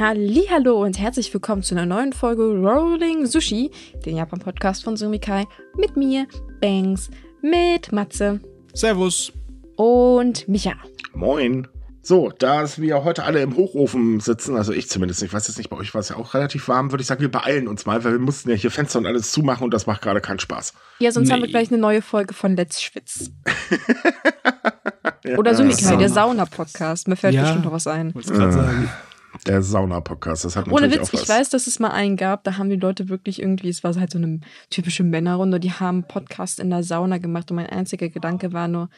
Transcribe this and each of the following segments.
Hallo und herzlich willkommen zu einer neuen Folge Rolling Sushi, den Japan-Podcast von Sumikai, mit mir, Banks, mit Matze Servus. und Micha. Moin. So, da wir heute alle im Hochofen sitzen, also ich zumindest, ich weiß jetzt nicht, bei euch war es ja auch relativ warm, würde ich sagen, wir beeilen uns mal, weil wir mussten ja hier Fenster und alles zumachen und das macht gerade keinen Spaß. Ja, sonst Nee. haben wir gleich eine neue Folge von Let's Schwitz. Ja, Oder Sumikai, der Sauna-Podcast. Mir fällt Ja. bestimmt noch was ein. Wollte gerade sagen. Der Sauna-Podcast, das hat Ohne Witz, auch was. ich weiß, dass es mal einen gab, da haben die Leute wirklich irgendwie, es war halt so eine typische Männerrunde, die haben Podcast in der Sauna gemacht und mein einziger Gedanke war nur,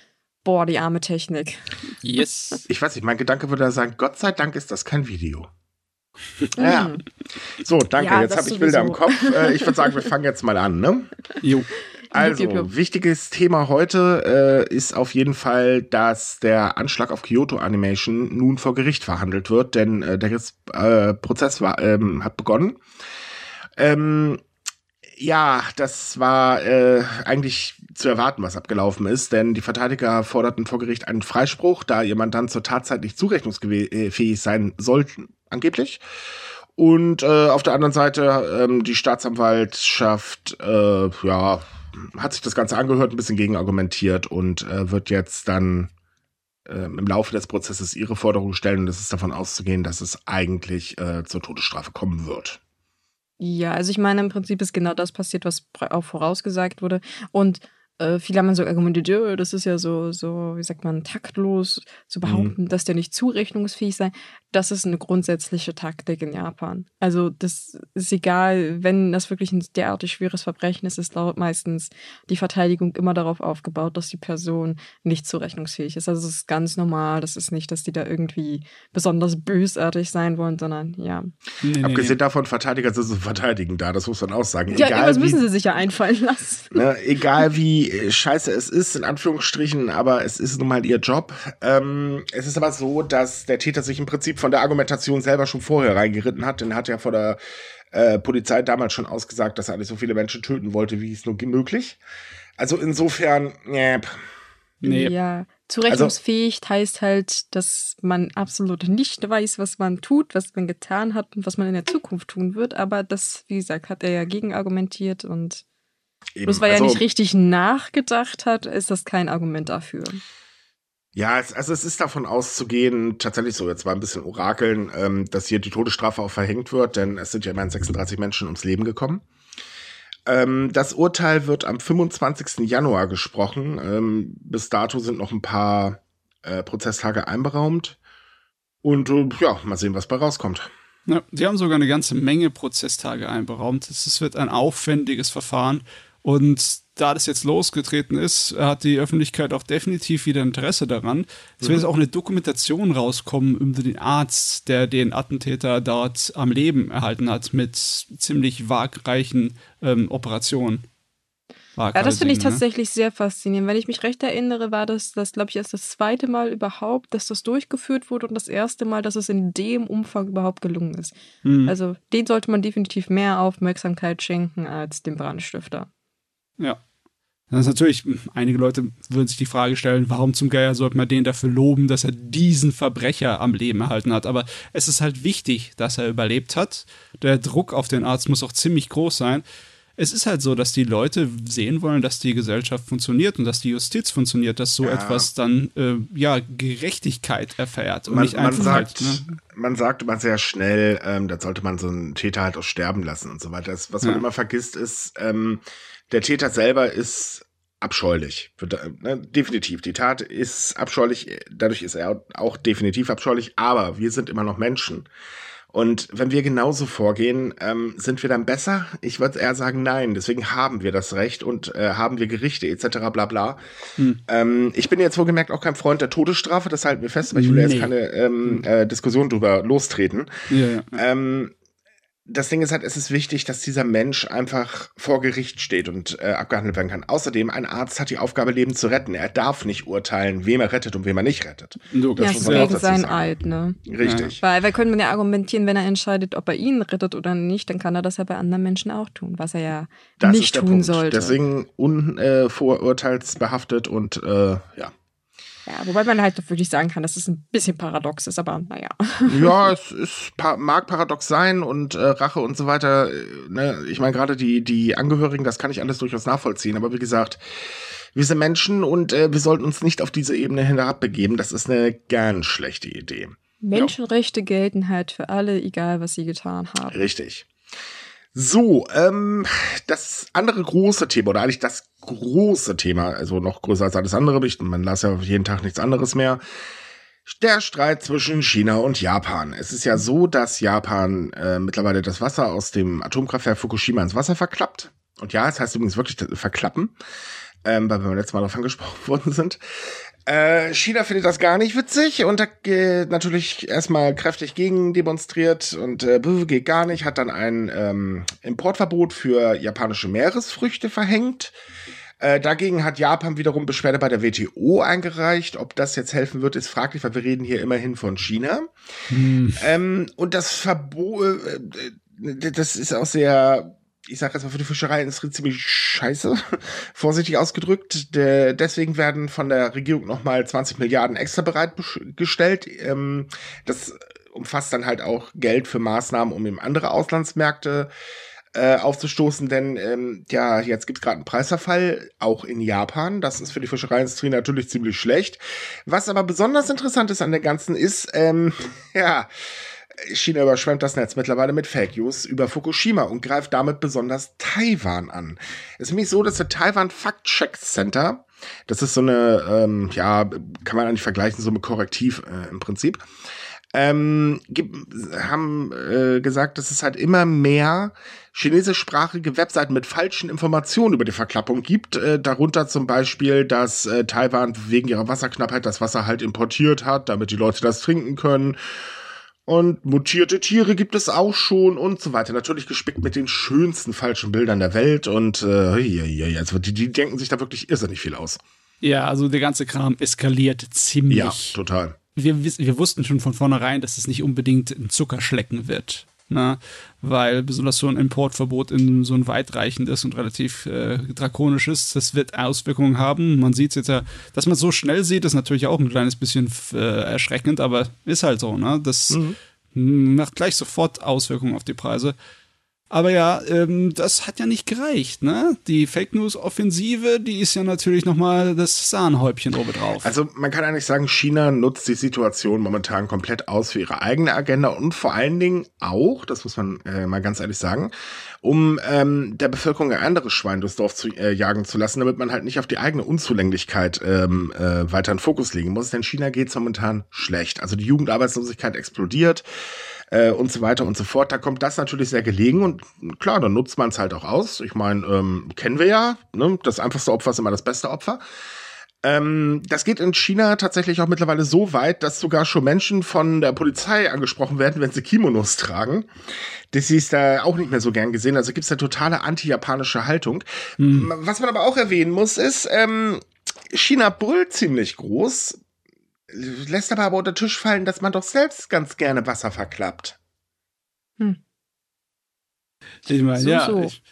boah, die arme Technik. Yes. Ich weiß nicht, mein Gedanke würde sagen, Gott sei Dank ist das kein Video. Ja. Mhm. So, danke, Ja, jetzt habe ich Bilder im. Kopf. Äh, ich würde sagen, wir fangen jetzt mal an, ne? Jo. Also, wichtiges Thema heute äh, ist auf jeden Fall, dass der Anschlag auf Kyoto Animation nun vor Gericht verhandelt wird, denn äh, der äh, Prozess war, ähm, hat begonnen. Ähm, ja, das war äh, eigentlich zu erwarten, was abgelaufen ist, denn die Verteidiger forderten vor Gericht einen Freispruch, da ihr Mandant zur Tatzeit nicht zurechnungsfähig sein sollten, angeblich. Und äh, auf der anderen Seite ähm, die Staatsanwaltschaft, äh, ja, hat sich das Ganze angehört, ein bisschen gegenargumentiert und äh, wird jetzt dann ähm, im Laufe des Prozesses ihre Forderung stellen und es ist davon auszugehen, dass es eigentlich äh, zur Todesstrafe kommen wird. Ja, also ich meine, im Prinzip ist genau das passiert, was auch vorausgesagt wurde. Und äh, viele haben so argumentiert, das ist ja so, so, wie sagt man, taktlos zu behaupten, dass der nicht zurechnungsfähig sei. Das ist eine grundsätzliche Taktik in Japan. Also das ist egal, wenn das wirklich ein derartig schweres Verbrechen ist, ist laut meistens die Verteidigung immer darauf aufgebaut, dass die Person nicht zurechnungsfähig ist. Also es ist ganz normal. Das ist nicht, dass die da irgendwie besonders bösartig sein wollen, sondern ja. Nee, nee, Abgesehen nee. davon, Verteidiger sind zu verteidigen da, das muss man auch sagen. Ja, Egal irgendwas wie, müssen sie sich ja einfallen lassen. ne, egal wie äh, scheiße es ist, in Anführungsstrichen, aber es ist nun mal ihr Job. Ähm, es ist aber so, dass der Täter sich im Prinzip von der Argumentation selber schon vorher reingeritten hat, denn er hat ja vor der äh, Polizei damals schon ausgesagt, dass er nicht so viele Menschen töten wollte, wie es nur möglich. Also insofern, äh, Nee. Ja, zurechnungsfähig heißt halt, dass man absolut nicht weiß, was man tut, was man getan hat und was man in der Zukunft tun wird. Aber das, wie gesagt, hat er ja gegenargumentiert und eben, bloß weil also, er nicht richtig nachgedacht hat, ist das kein Argument dafür. Ja, es, also es ist davon auszugehen, tatsächlich so, jetzt mal ein bisschen orakeln, ähm, dass hier die Todesstrafe auch verhängt wird, denn es sind ja immerhin 36 Menschen ums Leben gekommen. Ähm, das Urteil wird am 25. Januar gesprochen. Ähm, bis dato sind noch ein paar äh, Prozesstage einberaumt. Und äh, ja, mal sehen, was bei rauskommt. Ja, die haben sogar eine ganze Menge Prozesstage einberaumt. Es wird ein aufwendiges Verfahren. Und da das jetzt losgetreten ist, hat die Öffentlichkeit auch definitiv wieder Interesse daran. Es wird jetzt auch eine Dokumentation rauskommen über den Arzt, der den Attentäter dort am Leben erhalten hat mit ziemlich wagreichen ähm, Operationen. Ja, das finde ich ne? tatsächlich sehr faszinierend. Wenn ich mich recht erinnere, war das, das glaube ich, erst das zweite Mal überhaupt, dass das durchgeführt wurde und das erste Mal, dass es in dem Umfang überhaupt gelungen ist. Mhm. Also den sollte man definitiv mehr Aufmerksamkeit schenken als dem Brandstifter. Ja. Das ist natürlich, einige Leute würden sich die Frage stellen, warum zum Geier sollte man den dafür loben, dass er diesen Verbrecher am Leben erhalten hat. Aber es ist halt wichtig, dass er überlebt hat. Der Druck auf den Arzt muss auch ziemlich groß sein. Es ist halt so, dass die Leute sehen wollen, dass die Gesellschaft funktioniert und dass die Justiz funktioniert, dass so Ja. etwas dann äh, ja Gerechtigkeit erfährt und Man, nicht man einfach sagt, halt, ne? man sagt immer sehr schnell, ähm, da sollte man so einen Täter halt auch sterben lassen und so weiter. Das, was man Ja. immer vergisst, ist, ähm, der Täter selber ist abscheulich. Ne, definitiv. Die Tat ist abscheulich, dadurch ist er auch definitiv abscheulich, aber wir sind immer noch Menschen. Und wenn wir genauso vorgehen, ähm, sind wir dann besser? Ich würde eher sagen, nein. Deswegen haben wir das Recht und äh, haben wir Gerichte etc. bla bla. Hm. Ähm, ich bin jetzt wohlgemerkt auch kein Freund der Todesstrafe, das halten wir fest, aber ich will Nee. jetzt keine ähm, äh, Diskussion drüber lostreten. Ja, ja. Ähm, das Ding ist halt, es ist wichtig, dass dieser Mensch einfach vor Gericht steht und äh, abgehandelt werden kann. Außerdem, ein Arzt hat die Aufgabe, Leben zu retten. Er darf nicht urteilen, wem er rettet und wem er nicht rettet. Du, Das ja, auch gegen sein. Eid, ne? Richtig. Weil, weil können wir ja argumentieren, wenn er entscheidet, ob er ihn rettet oder nicht, dann kann er das ja bei anderen Menschen auch tun, was er ja Das nicht ist der tun Punkt. sollte. Deswegen unvorurteilsbehaftet und äh, ja. Ja, wobei man halt wirklich sagen kann, dass es ein bisschen paradox ist, aber naja. Ja, es ist, mag paradox sein und äh, Rache und so weiter. Äh, ne? Ich meine, gerade die, die Angehörigen, das kann ich alles durchaus nachvollziehen. Aber wie gesagt, wir sind Menschen und äh, wir sollten uns nicht auf diese Ebene hinabbegeben. Das ist eine ganz schlechte Idee. Menschenrechte ja. gelten halt für alle, egal was sie getan haben. Richtig. So, ähm, das andere große Thema, oder eigentlich das große Thema, also noch größer als alles andere, man las ja jeden Tag nichts anderes mehr, der Streit zwischen China und Japan. Es ist ja so, dass Japan äh, mittlerweile das Wasser aus dem Atomkraftwerk Fukushima ins Wasser verklappt. Und ja, es heißt übrigens wirklich verklappen, ähm, weil wir beim letzten Mal davon gesprochen worden sind. Äh, China findet das gar nicht witzig und hat äh, natürlich erstmal kräftig gegen demonstriert und äh, geht gar nicht, hat dann ein ähm, Importverbot für japanische Meeresfrüchte verhängt. Äh, dagegen hat Japan wiederum Beschwerde bei der WTO eingereicht. Ob das jetzt helfen wird, ist fraglich, weil wir reden hier immerhin von China. Hm. Ähm, und das Verbot, äh, äh, das ist auch sehr ich sage jetzt mal für die Fischereiindustrie ziemlich scheiße, vorsichtig ausgedrückt. De deswegen werden von der Regierung nochmal 20 Milliarden extra bereitgestellt. Ähm, das umfasst dann halt auch Geld für Maßnahmen, um eben andere Auslandsmärkte äh, aufzustoßen, denn ähm, ja, jetzt gibt es gerade einen Preisverfall, auch in Japan. Das ist für die Fischereiindustrie natürlich ziemlich schlecht. Was aber besonders interessant ist an der ganzen ist, ähm, ja, China überschwemmt das Netz mittlerweile mit Fake News über Fukushima und greift damit besonders Taiwan an. Es ist nämlich so, dass der Taiwan Fact Check Center, das ist so eine, ähm, ja, kann man eigentlich vergleichen, so ein Korrektiv äh, im Prinzip, ähm, haben äh, gesagt, dass es halt immer mehr chinesischsprachige Webseiten mit falschen Informationen über die Verklappung gibt. Äh, darunter zum Beispiel, dass äh, Taiwan wegen ihrer Wasserknappheit das Wasser halt importiert hat, damit die Leute das trinken können und mutierte Tiere gibt es auch schon und so weiter. Natürlich gespickt mit den schönsten falschen Bildern der Welt und äh, also die, die denken sich da wirklich irrsinnig viel aus. Ja, also der ganze Kram eskaliert ziemlich. Ja, total. Wir, wir wussten schon von vornherein, dass es nicht unbedingt ein Zuckerschlecken wird. Ne? Weil besonders so ein Importverbot in so ein weitreichendes und relativ äh, drakonisches, das wird Auswirkungen haben. Man sieht es jetzt ja, dass man so schnell sieht, ist natürlich auch ein kleines bisschen äh, erschreckend, aber ist halt so. Ne? Das mhm. macht gleich sofort Auswirkungen auf die Preise. Aber ja, ähm, das hat ja nicht gereicht, ne? Die Fake News Offensive, die ist ja natürlich nochmal das Sahnehäubchen obendrauf. Also man kann eigentlich sagen, China nutzt die Situation momentan komplett aus für ihre eigene Agenda und vor allen Dingen auch, das muss man äh, mal ganz ehrlich sagen, um ähm, der Bevölkerung ein anderes Schwein durchs Dorf zu äh, jagen zu lassen, damit man halt nicht auf die eigene Unzulänglichkeit ähm, äh, weiter in Fokus legen muss. Denn China geht momentan schlecht. Also die Jugendarbeitslosigkeit explodiert äh, und so weiter und so fort. Da kommt das natürlich sehr gelegen und klar, dann nutzt man es halt auch aus. Ich meine, ähm, kennen wir ja, ne? das einfachste Opfer ist immer das beste Opfer. Ähm, das geht in China tatsächlich auch mittlerweile so weit, dass sogar schon Menschen von der Polizei angesprochen werden, wenn sie Kimonos tragen. Das ist da auch nicht mehr so gern gesehen. Also gibt es eine totale anti-japanische Haltung. Mhm. Was man aber auch erwähnen muss, ist, ähm, China brüllt ziemlich groß, lässt aber, aber unter Tisch fallen, dass man doch selbst ganz gerne Wasser verklappt. Hm. Ich meine, so, ja, so. Ich,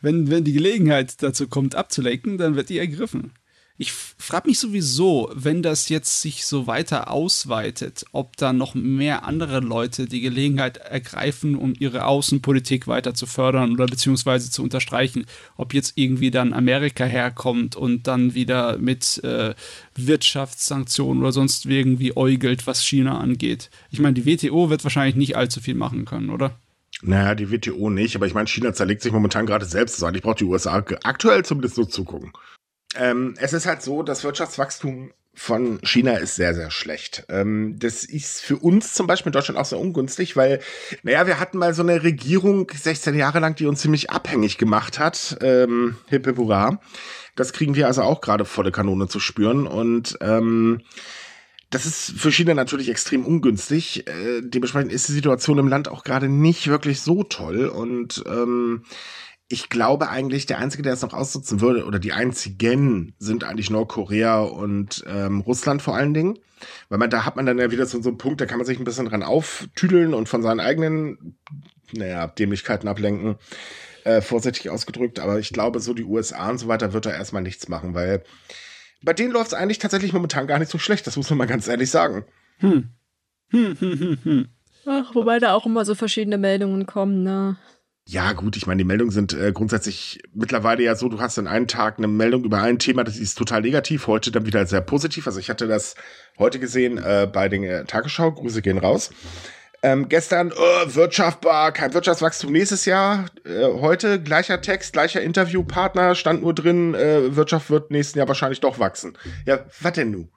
wenn, wenn die Gelegenheit dazu kommt, abzulenken, dann wird die ergriffen. Ich frage mich sowieso, wenn das jetzt sich so weiter ausweitet, ob da noch mehr andere Leute die Gelegenheit ergreifen, um ihre Außenpolitik weiter zu fördern oder beziehungsweise zu unterstreichen. Ob jetzt irgendwie dann Amerika herkommt und dann wieder mit äh, Wirtschaftssanktionen oder sonst irgendwie äugelt, was China angeht. Ich meine, die WTO wird wahrscheinlich nicht allzu viel machen können, oder? Naja, die WTO nicht, aber ich meine, China zerlegt sich momentan gerade selbst. Ich brauche die USA aktuell zumindest nur zugucken. Ähm, es ist halt so, das Wirtschaftswachstum von China ist sehr, sehr schlecht. Ähm, das ist für uns zum Beispiel in Deutschland auch sehr ungünstig, weil, naja, wir hatten mal so eine Regierung 16 Jahre lang, die uns ziemlich abhängig gemacht hat. Ähm, Hippe hurra. Das kriegen wir also auch gerade volle Kanone zu spüren und ähm, das ist für China natürlich extrem ungünstig. Äh, dementsprechend ist die Situation im Land auch gerade nicht wirklich so toll und ähm, ich glaube eigentlich, der Einzige, der es noch ausnutzen würde, oder die einzigen sind eigentlich Nordkorea und ähm, Russland vor allen Dingen. Weil man, da hat man dann ja wieder so, so einen Punkt, da kann man sich ein bisschen dran auftüdeln und von seinen eigenen, naja, Dämlichkeiten ablenken. Äh, vorsichtig ausgedrückt, aber ich glaube, so die USA und so weiter wird da erstmal nichts machen, weil bei denen läuft es eigentlich tatsächlich momentan gar nicht so schlecht, das muss man mal ganz ehrlich sagen. Hm. Hm, hm, hm, hm. Ach, wobei da auch immer so verschiedene Meldungen kommen, ne? Ja, gut, ich meine, die Meldungen sind äh, grundsätzlich mittlerweile ja so, du hast an einem Tag eine Meldung über ein Thema, das ist total negativ, heute dann wieder sehr positiv. Also ich hatte das heute gesehen äh, bei den äh, Tagesschau, Grüße gehen raus. Ähm, gestern oh, wirtschaftbar, kein Wirtschaftswachstum nächstes Jahr. Äh, heute gleicher Text, gleicher Interviewpartner, stand nur drin, äh, Wirtschaft wird nächsten Jahr wahrscheinlich doch wachsen. Ja, was denn nun?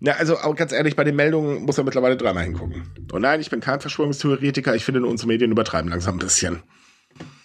Ja, also ganz ehrlich, bei den Meldungen muss man mittlerweile dreimal hingucken. Und nein, ich bin kein Verschwörungstheoretiker, ich finde unsere Medien übertreiben langsam ein bisschen.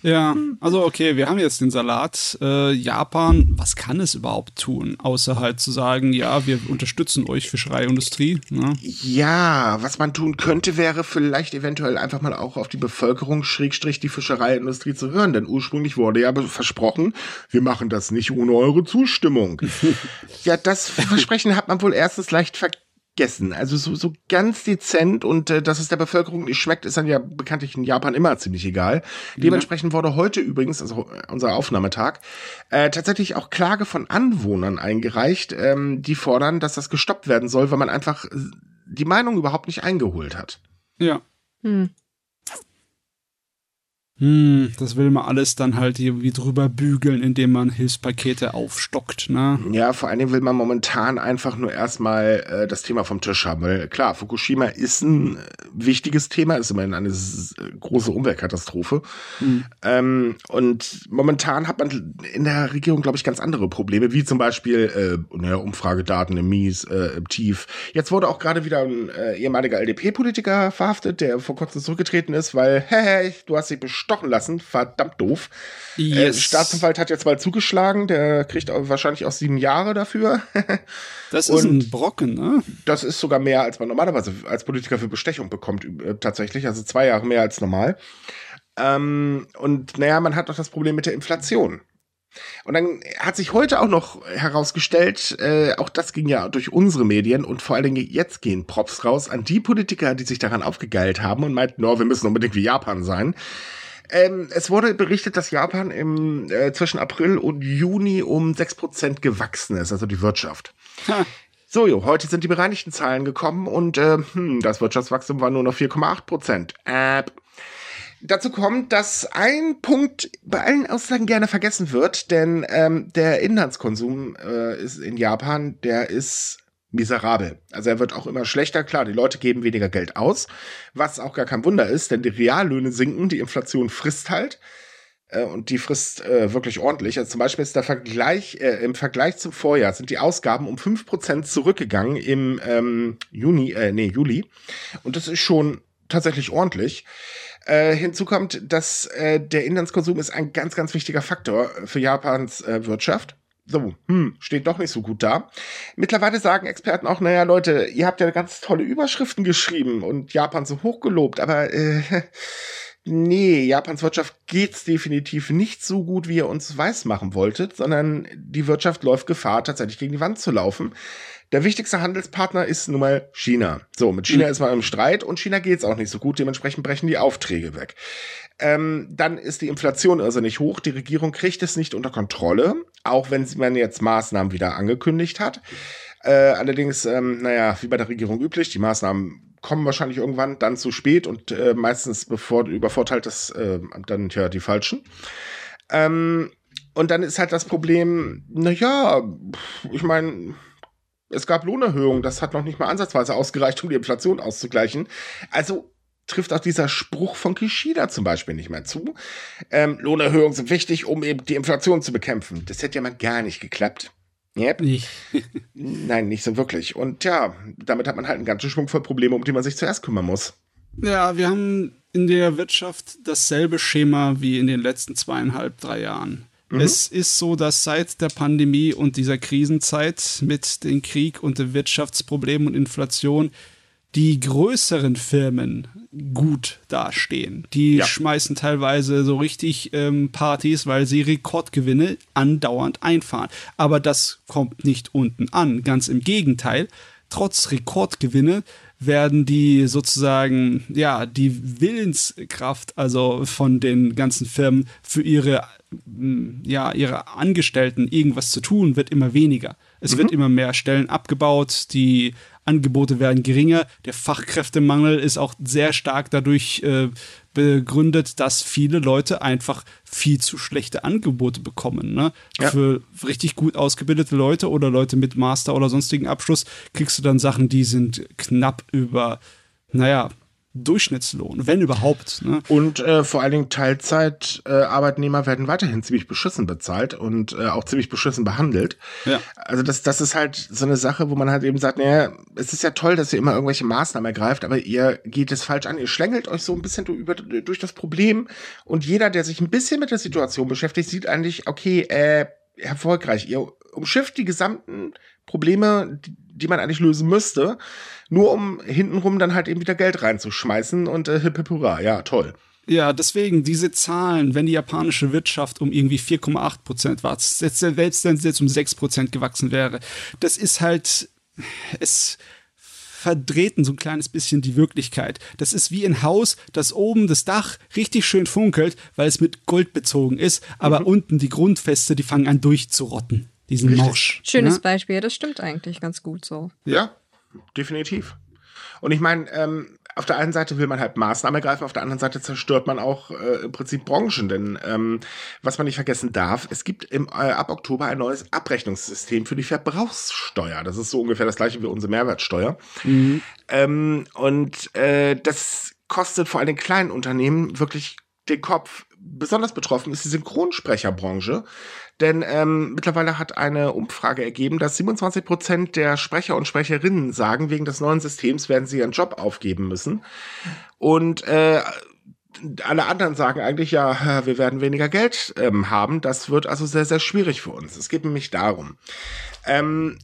Ja, also okay, wir haben jetzt den Salat. Äh, Japan, was kann es überhaupt tun, außer halt zu sagen, ja, wir unterstützen euch Fischereiindustrie. Ne? Ja, was man tun könnte, wäre vielleicht eventuell einfach mal auch auf die Bevölkerung schrägstrich die Fischereiindustrie zu hören, denn ursprünglich wurde ja versprochen, wir machen das nicht ohne eure Zustimmung. ja, das Versprechen hat man wohl erstens leicht vergessen gegessen. Also so, so ganz dezent und äh, dass es der Bevölkerung nicht schmeckt, ist dann ja bekanntlich in Japan immer ziemlich egal. Mhm. Dementsprechend wurde heute übrigens, also unser Aufnahmetag, äh, tatsächlich auch Klage von Anwohnern eingereicht, ähm, die fordern, dass das gestoppt werden soll, weil man einfach die Meinung überhaupt nicht eingeholt hat. Ja. Hm. Hm, das will man alles dann halt irgendwie drüber bügeln, indem man Hilfspakete aufstockt, ne? Ja, vor allen Dingen will man momentan einfach nur erstmal äh, das Thema vom Tisch haben. Weil klar, Fukushima ist ein äh, wichtiges Thema, ist immerhin eine große Umweltkatastrophe. Hm. Ähm, und momentan hat man in der Regierung, glaube ich, ganz andere Probleme, wie zum Beispiel äh, naja, Umfragedaten im Mies, äh, im Tief. Jetzt wurde auch gerade wieder ein äh, ehemaliger LDP-Politiker verhaftet, der vor kurzem zurückgetreten ist, weil, hä, du hast dich bestimmt stochen lassen. Verdammt doof. Äh, yes. Äh, Staatsanwalt hat jetzt mal zugeschlagen. Der kriegt wahrscheinlich auch sieben Jahre dafür. das ist ein Brocken, ne? Das ist sogar mehr, als man normalerweise als Politiker für Bestechung bekommt, äh, tatsächlich. Also zwei Jahre mehr als normal. Ähm, und naja, man hat doch das Problem mit der Inflation. Und dann hat sich heute auch noch herausgestellt, äh, auch das ging ja durch unsere Medien und vor allen Dingen jetzt gehen Props raus an die Politiker, die sich daran aufgegeilt haben und meinten, no, wir müssen unbedingt wie Japan sein. Ähm, es wurde berichtet, dass Japan im, äh, zwischen April und Juni um 6% gewachsen ist, also die Wirtschaft. Ha. So, jo, heute sind die bereinigten Zahlen gekommen und äh, hm, das Wirtschaftswachstum war nur noch 4,8% Äh, dazu kommt, dass ein Punkt bei allen Aussagen gerne vergessen wird, denn ähm, der Inlandskonsum äh, ist in Japan, der ist miserabel. Also er wird auch immer schlechter. Klar, die Leute geben weniger Geld aus, was auch gar kein Wunder ist, denn die Reallöhne sinken, die Inflation frisst halt. Äh, und die frisst äh, wirklich ordentlich. Also zum Beispiel ist der Vergleich, äh, im Vergleich zum Vorjahr sind die Ausgaben um fünf Prozent zurückgegangen im ähm, Juni, äh, nee, Juli. Und das ist schon tatsächlich ordentlich. Äh, hinzu kommt, dass äh, der Inlandskonsum ist ein ganz, ganz wichtiger Faktor für Japans äh, Wirtschaft so, hm, steht doch nicht so gut da. Mittlerweile sagen Experten auch, naja, Leute, ihr habt ja ganz tolle Überschriften geschrieben und Japan so hochgelobt, aber äh, nee, Japans Wirtschaft geht's definitiv nicht so gut, wie ihr uns weismachen wolltet, sondern die Wirtschaft läuft Gefahr, tatsächlich gegen die Wand zu laufen. Der wichtigste Handelspartner ist nun mal China. So, mit China mhm. ist man im Streit und China geht's auch nicht so gut, dementsprechend brechen die Aufträge weg. Ähm, dann ist die Inflation also nicht hoch. Die Regierung kriegt es nicht unter Kontrolle, auch wenn man jetzt Maßnahmen wieder angekündigt hat. Äh, allerdings, ähm, naja, wie bei der Regierung üblich, die Maßnahmen kommen wahrscheinlich irgendwann dann zu spät und äh, meistens bevor, übervorteilt das äh, dann ja die falschen. Ähm, und dann ist halt das Problem, naja, ich meine, es gab Lohnerhöhungen, das hat noch nicht mal ansatzweise ausgereicht, um die Inflation auszugleichen. Also trifft auch dieser Spruch von Kishida zum Beispiel nicht mehr zu. Ähm, Lohnerhöhungen sind wichtig, um eben die Inflation zu bekämpfen. Das hätte ja mal gar nicht geklappt. Yep. Nicht. Nein, nicht so wirklich. Und ja, damit hat man halt einen ganzen Schwung voll Probleme, um die man sich zuerst kümmern muss. Ja, wir haben in der Wirtschaft dasselbe Schema wie in den letzten zweieinhalb, drei Jahren. Mhm. Es ist so, dass seit der Pandemie und dieser Krisenzeit mit dem Krieg und den Wirtschaftsproblemen und Inflation die größeren Firmen gut dastehen. Die ja. schmeißen teilweise so richtig ähm, Partys, weil sie Rekordgewinne andauernd einfahren. Aber das kommt nicht unten an. Ganz im Gegenteil. trotz Rekordgewinne werden die sozusagen, ja, die Willenskraft, also von den ganzen Firmen für ihre, ja, ihre Angestellten irgendwas zu tun, wird immer weniger. Es mhm. wird immer mehr Stellen abgebaut, die Angebote werden geringer, der Fachkräftemangel ist auch sehr stark dadurch äh, begründet, dass viele Leute einfach viel zu schlechte Angebote bekommen. Ne? Ja. Für richtig gut ausgebildete Leute oder Leute mit Master oder sonstigen Abschluss kriegst du dann Sachen, die sind knapp über, naja, Durchschnittslohn, wenn überhaupt. Ne? Und äh, vor allen Dingen Teilzeitarbeitnehmer äh, werden weiterhin ziemlich beschissen bezahlt und äh, auch ziemlich beschissen behandelt. Ja. Also das, das ist halt so eine Sache, wo man halt eben sagt, naja, es ist ja toll, dass ihr immer irgendwelche Maßnahmen ergreift, aber ihr geht es falsch an. Ihr schlängelt euch so ein bisschen über, durch das Problem und jeder, der sich ein bisschen mit der Situation beschäftigt, sieht eigentlich, okay, äh, erfolgreich. Ihr umschifft die gesamten Probleme, die, die man eigentlich lösen müsste nur um hintenrum dann halt eben wieder Geld reinzuschmeißen und äh, hip, hip hurra, ja, toll. Ja, deswegen diese Zahlen, wenn die japanische Wirtschaft um irgendwie 4,8 Prozent war, selbst wenn sie jetzt um 6 Prozent gewachsen wäre, das ist halt, es verdrehten so ein kleines bisschen die Wirklichkeit. Das ist wie ein Haus, das oben das Dach richtig schön funkelt, weil es mit Gold bezogen ist, aber mhm. unten die Grundfeste, die fangen an durchzurotten. Diesen. Morsch. Schönes ne? Beispiel, das stimmt eigentlich ganz gut so. Ja, definitiv. Und ich meine, ähm, auf der einen Seite will man halt Maßnahmen ergreifen, auf der anderen Seite zerstört man auch äh, im Prinzip Branchen. Denn ähm, was man nicht vergessen darf, es gibt im, äh, ab Oktober ein neues Abrechnungssystem für die Verbrauchssteuer. Das ist so ungefähr das gleiche wie unsere Mehrwertsteuer. Mhm. Ähm, und äh, das kostet vor allem den kleinen Unternehmen wirklich den Kopf. Besonders betroffen ist die Synchronsprecherbranche. Denn ähm, mittlerweile hat eine Umfrage ergeben, dass 27 Prozent der Sprecher und Sprecherinnen sagen, wegen des neuen Systems werden sie ihren Job aufgeben müssen. Und äh, alle anderen sagen eigentlich, ja, wir werden weniger Geld ähm, haben. Das wird also sehr, sehr schwierig für uns. Es geht nämlich darum. Ähm,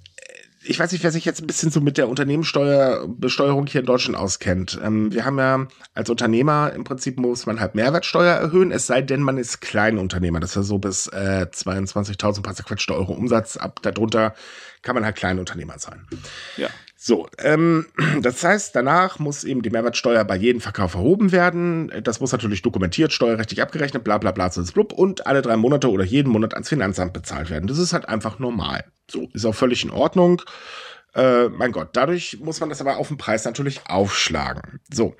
ich weiß nicht, wer sich jetzt ein bisschen so mit der Unternehmenssteuerbesteuerung hier in Deutschland auskennt. Ähm, wir haben ja als Unternehmer im Prinzip muss man halt Mehrwertsteuer erhöhen, es sei denn, man ist Kleinunternehmer. Das ist ja so bis äh, 22.000 paar Euro Umsatz. Ab darunter kann man halt Kleinunternehmer sein. Ja. So, ähm, das heißt, danach muss eben die Mehrwertsteuer bei jedem Verkauf erhoben werden. Das muss natürlich dokumentiert, steuerrechtlich abgerechnet, bla bla bla, blub, und alle drei Monate oder jeden Monat ans Finanzamt bezahlt werden. Das ist halt einfach normal. So, ist auch völlig in Ordnung. Äh, mein Gott, dadurch muss man das aber auf den Preis natürlich aufschlagen. So,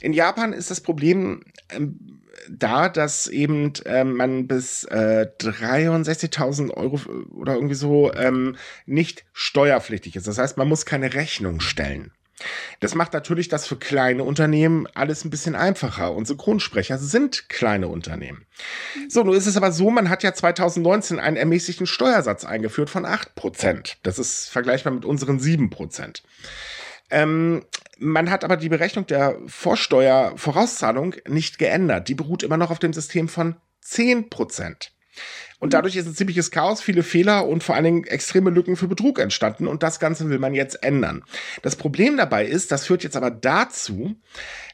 in Japan ist das Problem ähm, da, dass eben ähm, man bis äh, 63.000 Euro oder irgendwie so ähm, nicht steuerpflichtig ist. Das heißt, man muss keine Rechnung stellen. Das macht natürlich das für kleine Unternehmen alles ein bisschen einfacher. Und Synchronsprecher sind kleine Unternehmen. So, nun ist es aber so, man hat ja 2019 einen ermäßigten Steuersatz eingeführt von 8%. Das ist vergleichbar mit unseren 7%. Ähm, man hat aber die Berechnung der Vorsteuervorauszahlung nicht geändert. Die beruht immer noch auf dem System von 10 Prozent. Und dadurch ist ein ziemliches Chaos, viele Fehler und vor allen Dingen extreme Lücken für Betrug entstanden. Und das Ganze will man jetzt ändern. Das Problem dabei ist, das führt jetzt aber dazu,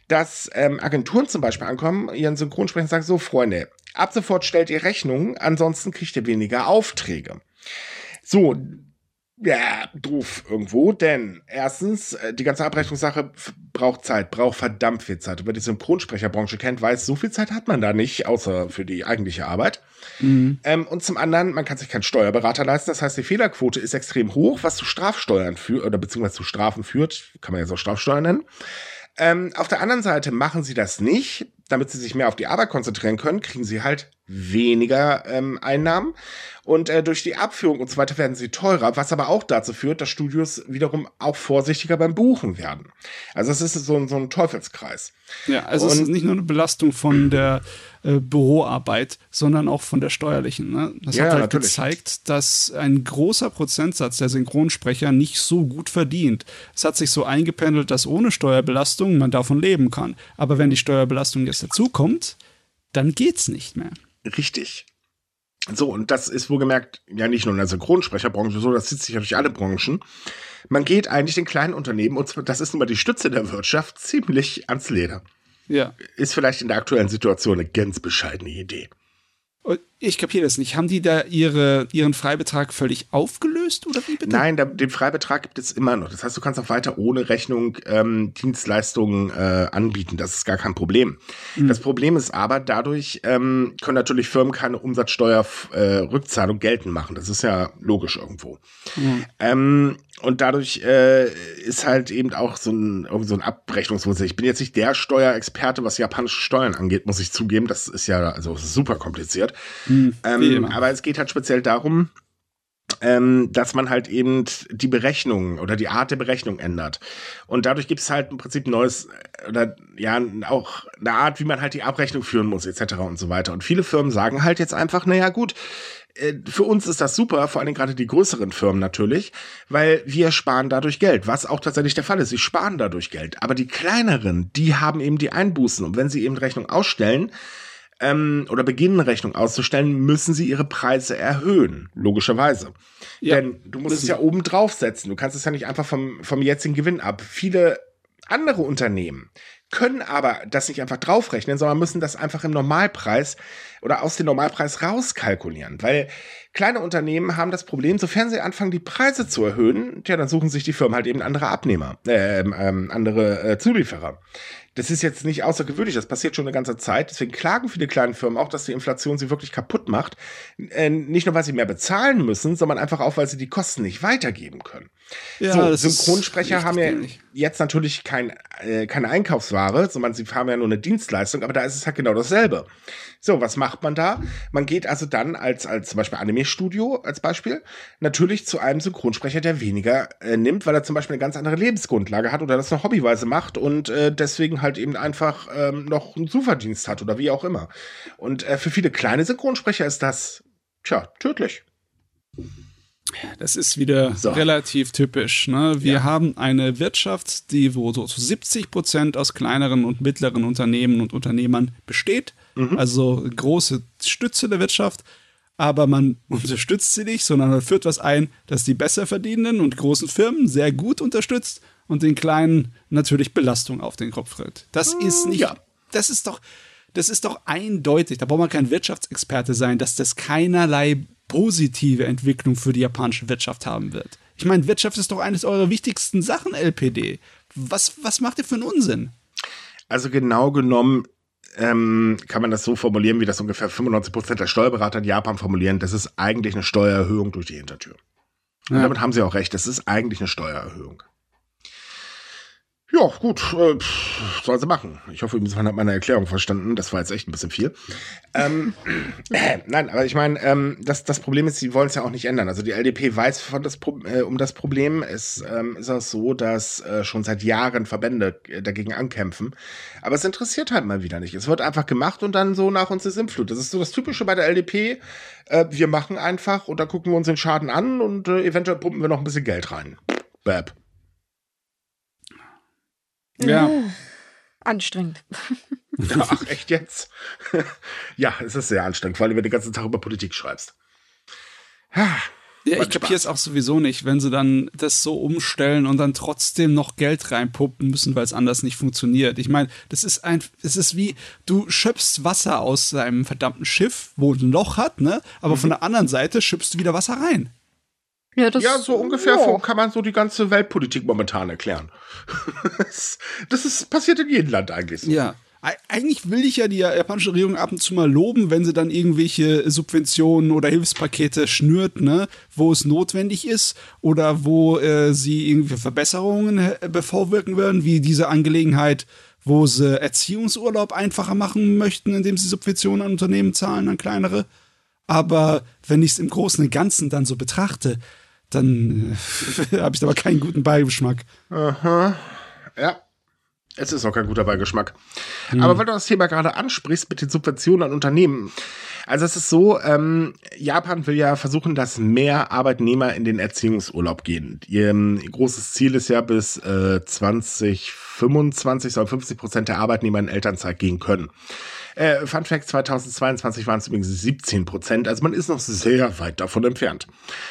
dass ähm, Agenturen zum Beispiel ankommen, ihren Synchronsprecher sagen, so Freunde, ab sofort stellt ihr Rechnungen, ansonsten kriegt ihr weniger Aufträge. So, ja, doof irgendwo, denn erstens, äh, die ganze Abrechnungssache braucht Zeit, braucht verdammt viel Zeit. Und wer die Synchronsprecherbranche kennt, weiß, so viel Zeit hat man da nicht, außer für die eigentliche Arbeit. Mhm. Ähm, und zum anderen, man kann sich keinen Steuerberater leisten. Das heißt, die Fehlerquote ist extrem hoch, was zu Strafsteuern führt, oder beziehungsweise zu Strafen führt, kann man ja so Strafsteuern nennen. Ähm, auf der anderen Seite machen sie das nicht, damit sie sich mehr auf die Arbeit konzentrieren können, kriegen sie halt weniger ähm, Einnahmen. Und äh, durch die Abführung und so weiter werden sie teurer, was aber auch dazu führt, dass Studios wiederum auch vorsichtiger beim Buchen werden. Also es ist so, so ein Teufelskreis. Ja, also und, es ist nicht nur eine Belastung von der äh, Büroarbeit, sondern auch von der steuerlichen. Ne? Das ja, hat halt natürlich. gezeigt, dass ein großer Prozentsatz der Synchronsprecher nicht so gut verdient. Es hat sich so eingependelt, dass ohne Steuerbelastung man davon leben kann. Aber wenn die Steuerbelastung jetzt dazukommt, dann geht's nicht mehr. Richtig. So, und das ist wohlgemerkt ja nicht nur in der Synchronsprecherbranche so, das zieht sich ja durch alle Branchen. Man geht eigentlich den kleinen Unternehmen, und das ist nun mal die Stütze der Wirtschaft, ziemlich ans Leder. Ja. Ist vielleicht in der aktuellen Situation eine ganz bescheidene Idee. Ich kapiere das nicht. Haben die da ihre, ihren Freibetrag völlig aufgelöst oder wie bitte? Nein, da, den Freibetrag gibt es immer noch. Das heißt, du kannst auch weiter ohne Rechnung ähm, Dienstleistungen äh, anbieten. Das ist gar kein Problem. Mhm. Das Problem ist aber, dadurch ähm, können natürlich Firmen keine Umsatzsteuerrückzahlung äh, geltend machen. Das ist ja logisch irgendwo. Mhm. Ähm, und dadurch äh, ist halt eben auch so ein, so ein Abrechnungswunsch. Ich bin jetzt nicht der Steuerexperte, was japanische Steuern angeht, muss ich zugeben. Das ist ja also super kompliziert. Hm, ähm, aber es geht halt speziell darum, ähm, dass man halt eben die Berechnung oder die Art der Berechnung ändert. Und dadurch gibt es halt im Prinzip neues oder ja auch eine Art, wie man halt die Abrechnung führen muss, etc. und so weiter. Und viele Firmen sagen halt jetzt einfach, naja gut, äh, für uns ist das super, vor allem gerade die größeren Firmen natürlich, weil wir sparen dadurch Geld, was auch tatsächlich der Fall ist. Sie sparen dadurch Geld. Aber die kleineren, die haben eben die Einbußen. Und wenn sie eben Rechnung ausstellen, ähm, oder beginnen Rechnung auszustellen, müssen sie ihre Preise erhöhen, logischerweise. Ja, Denn du musst es ja oben draufsetzen. Du kannst es ja nicht einfach vom, vom jetzigen Gewinn ab. Viele andere Unternehmen können aber das nicht einfach draufrechnen, sondern müssen das einfach im Normalpreis oder aus dem Normalpreis rauskalkulieren. Weil kleine Unternehmen haben das Problem, sofern sie anfangen, die Preise zu erhöhen, ja, dann suchen sich die Firmen halt eben andere Abnehmer, äh, ähm, andere äh, Zulieferer. Das ist jetzt nicht außergewöhnlich, das passiert schon eine ganze Zeit. Deswegen klagen viele kleine Firmen auch, dass die Inflation sie wirklich kaputt macht. Äh, nicht nur, weil sie mehr bezahlen müssen, sondern einfach auch, weil sie die Kosten nicht weitergeben können. Ja, so, Synchronsprecher haben ja jetzt natürlich kein, äh, keine Einkaufsware, sondern sie haben ja nur eine Dienstleistung, aber da ist es halt genau dasselbe. So, was macht man da? Man geht also dann als, als zum Beispiel Anime-Studio als Beispiel natürlich zu einem Synchronsprecher, der weniger äh, nimmt, weil er zum Beispiel eine ganz andere Lebensgrundlage hat oder das noch hobbyweise macht und äh, deswegen halt eben einfach ähm, noch einen Zuverdienst hat oder wie auch immer. Und äh, für viele kleine Synchronsprecher ist das, tja, tödlich. Das ist wieder so. relativ typisch. Ne? Wir ja. haben eine Wirtschaft, die wo so zu 70 Prozent aus kleineren und mittleren Unternehmen und Unternehmern besteht. Mhm. Also große Stütze der Wirtschaft. Aber man unterstützt sie nicht, sondern man führt was ein, das die besser verdienenden und großen Firmen sehr gut unterstützt und den kleinen natürlich Belastung auf den Kopf tritt. Das mhm. ist nicht, ja. das ist doch, das ist doch eindeutig. Da braucht man kein Wirtschaftsexperte sein, dass das keinerlei positive Entwicklung für die japanische Wirtschaft haben wird. Ich meine, Wirtschaft ist doch eines eurer wichtigsten Sachen, LPD. Was, was macht ihr für einen Unsinn? Also genau genommen ähm, kann man das so formulieren, wie das ungefähr 95% der Steuerberater in Japan formulieren. Das ist eigentlich eine Steuererhöhung durch die Hintertür. Und ja. damit haben sie auch recht. Das ist eigentlich eine Steuererhöhung. Ja, gut, äh, sollen sie machen. Ich hoffe, man hat meine Erklärung verstanden. Das war jetzt echt ein bisschen viel. Ähm, äh, nein, aber ich meine, ähm, das, das Problem ist, sie wollen es ja auch nicht ändern. Also die LDP weiß von das, äh, um das Problem. Es ähm, ist auch so, dass äh, schon seit Jahren Verbände äh, dagegen ankämpfen. Aber es interessiert halt mal wieder nicht. Es wird einfach gemacht und dann so nach uns die Sinnflut. Das ist so das Typische bei der LDP. Äh, wir machen einfach und dann gucken wir uns den Schaden an und äh, eventuell pumpen wir noch ein bisschen Geld rein. Bab. Ja. Äh, anstrengend. Ach, echt jetzt? ja, es ist sehr anstrengend, wenn du den ganzen Tag über Politik schreibst. Ja, ich kapiere es auch sowieso nicht, wenn sie dann das so umstellen und dann trotzdem noch Geld reinpumpen müssen, weil es anders nicht funktioniert. Ich meine, das ist ein, es ist wie, du schöpfst Wasser aus deinem verdammten Schiff, wo ein Loch hat, ne? Aber mhm. von der anderen Seite schöpfst du wieder Wasser rein. Ja, das, ja, so ungefähr ja. kann man so die ganze Weltpolitik momentan erklären. das ist passiert in jedem Land eigentlich so. Ja. Eigentlich will ich ja die japanische Regierung ab und zu mal loben, wenn sie dann irgendwelche Subventionen oder Hilfspakete schnürt, ne, wo es notwendig ist oder wo äh, sie irgendwie Verbesserungen äh, bevorwirken würden, wie diese Angelegenheit, wo sie Erziehungsurlaub einfacher machen möchten, indem sie Subventionen an Unternehmen zahlen, an kleinere. Aber wenn ich es im Großen und Ganzen dann so betrachte, dann äh, habe ich aber keinen guten Beigeschmack. Aha. Ja. Es ist auch kein guter Beigeschmack. Hm. Aber weil du das Thema gerade ansprichst mit den Subventionen an Unternehmen. Also es ist so, ähm, Japan will ja versuchen, dass mehr Arbeitnehmer in den Erziehungsurlaub gehen. Ihr ähm, großes Ziel ist ja bis äh, 2025 sollen 50 Prozent der Arbeitnehmer in Elternzeit gehen können. Äh, Fun Fact, 2022 waren es übrigens 17 Prozent, also man ist noch sehr weit davon entfernt.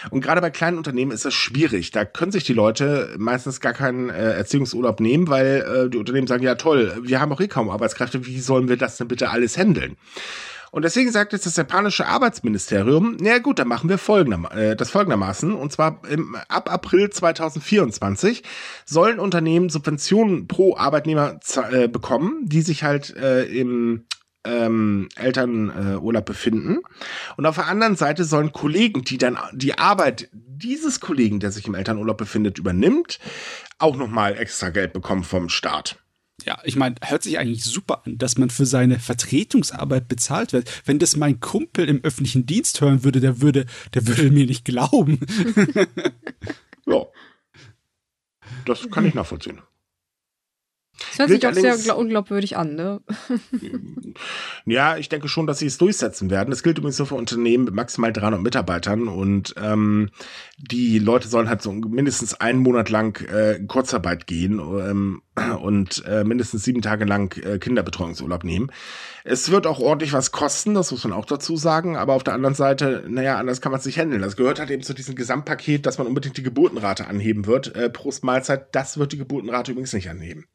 Und gerade bei kleinen Unternehmen ist das schwierig. Da können sich die Leute meistens gar keinen äh, Erziehungsurlaub nehmen, weil äh, die Unternehmen sagen, ja toll, wir haben auch eh kaum Arbeitskräfte, wie sollen wir das denn bitte alles handeln? Und deswegen sagt jetzt das japanische Arbeitsministerium, na gut, dann machen wir folgender, äh, das folgendermaßen. Und zwar im, ab April 2024 sollen Unternehmen Subventionen pro Arbeitnehmer äh, bekommen, die sich halt äh, im ähm, Elternurlaub äh, befinden. Und auf der anderen Seite sollen Kollegen, die dann die Arbeit dieses Kollegen, der sich im Elternurlaub befindet, übernimmt, auch nochmal extra Geld bekommen vom Staat. Ja, ich meine, hört sich eigentlich super an, dass man für seine Vertretungsarbeit bezahlt wird. Wenn das mein Kumpel im öffentlichen Dienst hören würde, der würde, der würde mir nicht glauben. ja. Das kann ich nachvollziehen. Das hört sich auch sehr unglaubwürdig an, ne? ja, ich denke schon, dass sie es durchsetzen werden. Das gilt übrigens nur für Unternehmen mit maximal 300 Mitarbeitern und ähm, die Leute sollen halt so mindestens einen Monat lang äh, in Kurzarbeit gehen ähm, und äh, mindestens sieben Tage lang äh, Kinderbetreuungsurlaub nehmen. Es wird auch ordentlich was kosten, das muss man auch dazu sagen, aber auf der anderen Seite, naja, anders kann man es nicht handeln. Das gehört halt eben zu diesem Gesamtpaket, dass man unbedingt die Geburtenrate anheben wird. Äh, pro Mahlzeit, das wird die Geburtenrate übrigens nicht anheben.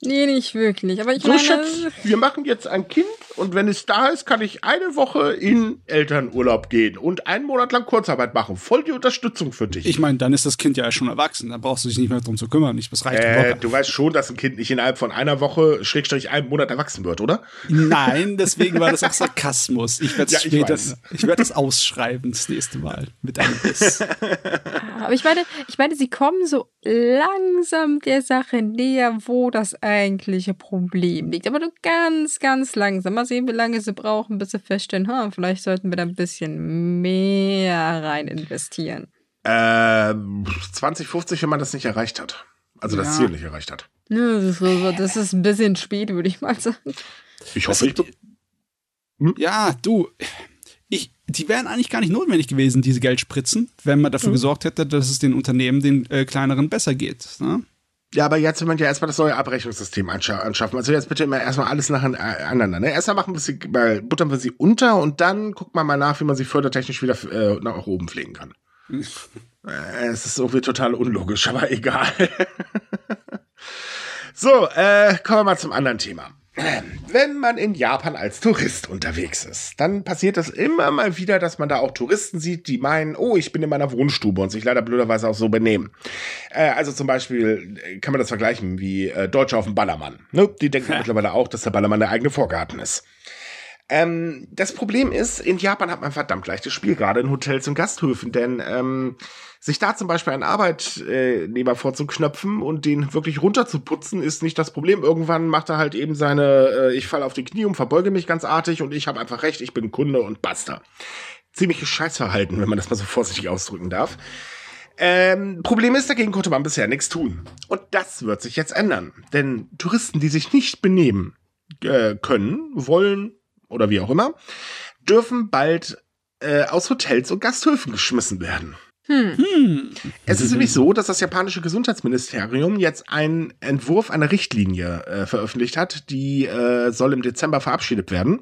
Nee, nicht wirklich. Aber ich so, meine. Schatz, wir machen jetzt ein Kind und wenn es da ist, kann ich eine Woche in Elternurlaub gehen und einen Monat lang Kurzarbeit machen. Voll die Unterstützung für dich. Ich meine, dann ist das Kind ja schon erwachsen. Dann brauchst du dich nicht mehr drum zu kümmern. Ich, das reicht äh, Du weißt schon, dass ein Kind nicht innerhalb von einer Woche, Schrägstrich einem Monat erwachsen wird, oder? Nein, deswegen war das auch Sarkasmus. Ich werde ja, ich, ich werde das ausschreiben das nächste Mal mit einem Biss. Aber ich meine, ich meine, sie kommen so langsam der Sache näher, wo das eigentliche Problem liegt. Aber nur ganz, ganz langsam. Mal sehen, wie lange sie brauchen, bis sie feststellen, ha, vielleicht sollten wir da ein bisschen mehr rein investieren. Äh, 2050, wenn man das nicht erreicht hat. Also ja. das Ziel nicht erreicht hat. Ja, das, ist, das ist ein bisschen spät, würde ich mal sagen. Ich hoffe, ich. Hm? Ja, du, ich, die wären eigentlich gar nicht notwendig gewesen, diese Geldspritzen, wenn man dafür mhm. gesorgt hätte, dass es den Unternehmen, den äh, kleineren, besser geht. Ne? Ja, aber jetzt will man ja erstmal das neue Abrechnungssystem anschaffen. Also jetzt bitte immer erstmal alles nacheinander. Ne? Erstmal machen wir sie, mal, buttern wir sie unter und dann guckt man mal nach, wie man sie fördertechnisch wieder äh, nach oben pflegen kann. äh, es ist irgendwie total unlogisch, aber egal. so, äh, kommen wir mal zum anderen Thema. Wenn man in Japan als Tourist unterwegs ist, dann passiert das immer mal wieder, dass man da auch Touristen sieht, die meinen, oh, ich bin in meiner Wohnstube und sich leider blöderweise auch so benehmen. Äh, also zum Beispiel äh, kann man das vergleichen wie äh, Deutsche auf dem Ballermann. Ne? Die denken mittlerweile auch, dass der Ballermann der eigene Vorgarten ist. Ähm, das Problem ist, in Japan hat man verdammt leichtes Spiel, gerade in Hotels und Gasthöfen, denn ähm, sich da zum Beispiel einen Arbeitnehmer vorzuknöpfen und den wirklich runterzuputzen, ist nicht das Problem. Irgendwann macht er halt eben seine, äh, ich falle auf die Knie und verbeuge mich ganz artig und ich habe einfach recht, ich bin Kunde und basta. Ziemliches Scheißverhalten, wenn man das mal so vorsichtig ausdrücken darf. Ähm, Problem ist, dagegen konnte man bisher nichts tun. Und das wird sich jetzt ändern. Denn Touristen, die sich nicht benehmen äh, können, wollen oder wie auch immer, dürfen bald äh, aus Hotels und Gasthöfen geschmissen werden. Hm. Es ist nämlich so, dass das japanische Gesundheitsministerium jetzt einen Entwurf einer Richtlinie äh, veröffentlicht hat, die äh, soll im Dezember verabschiedet werden.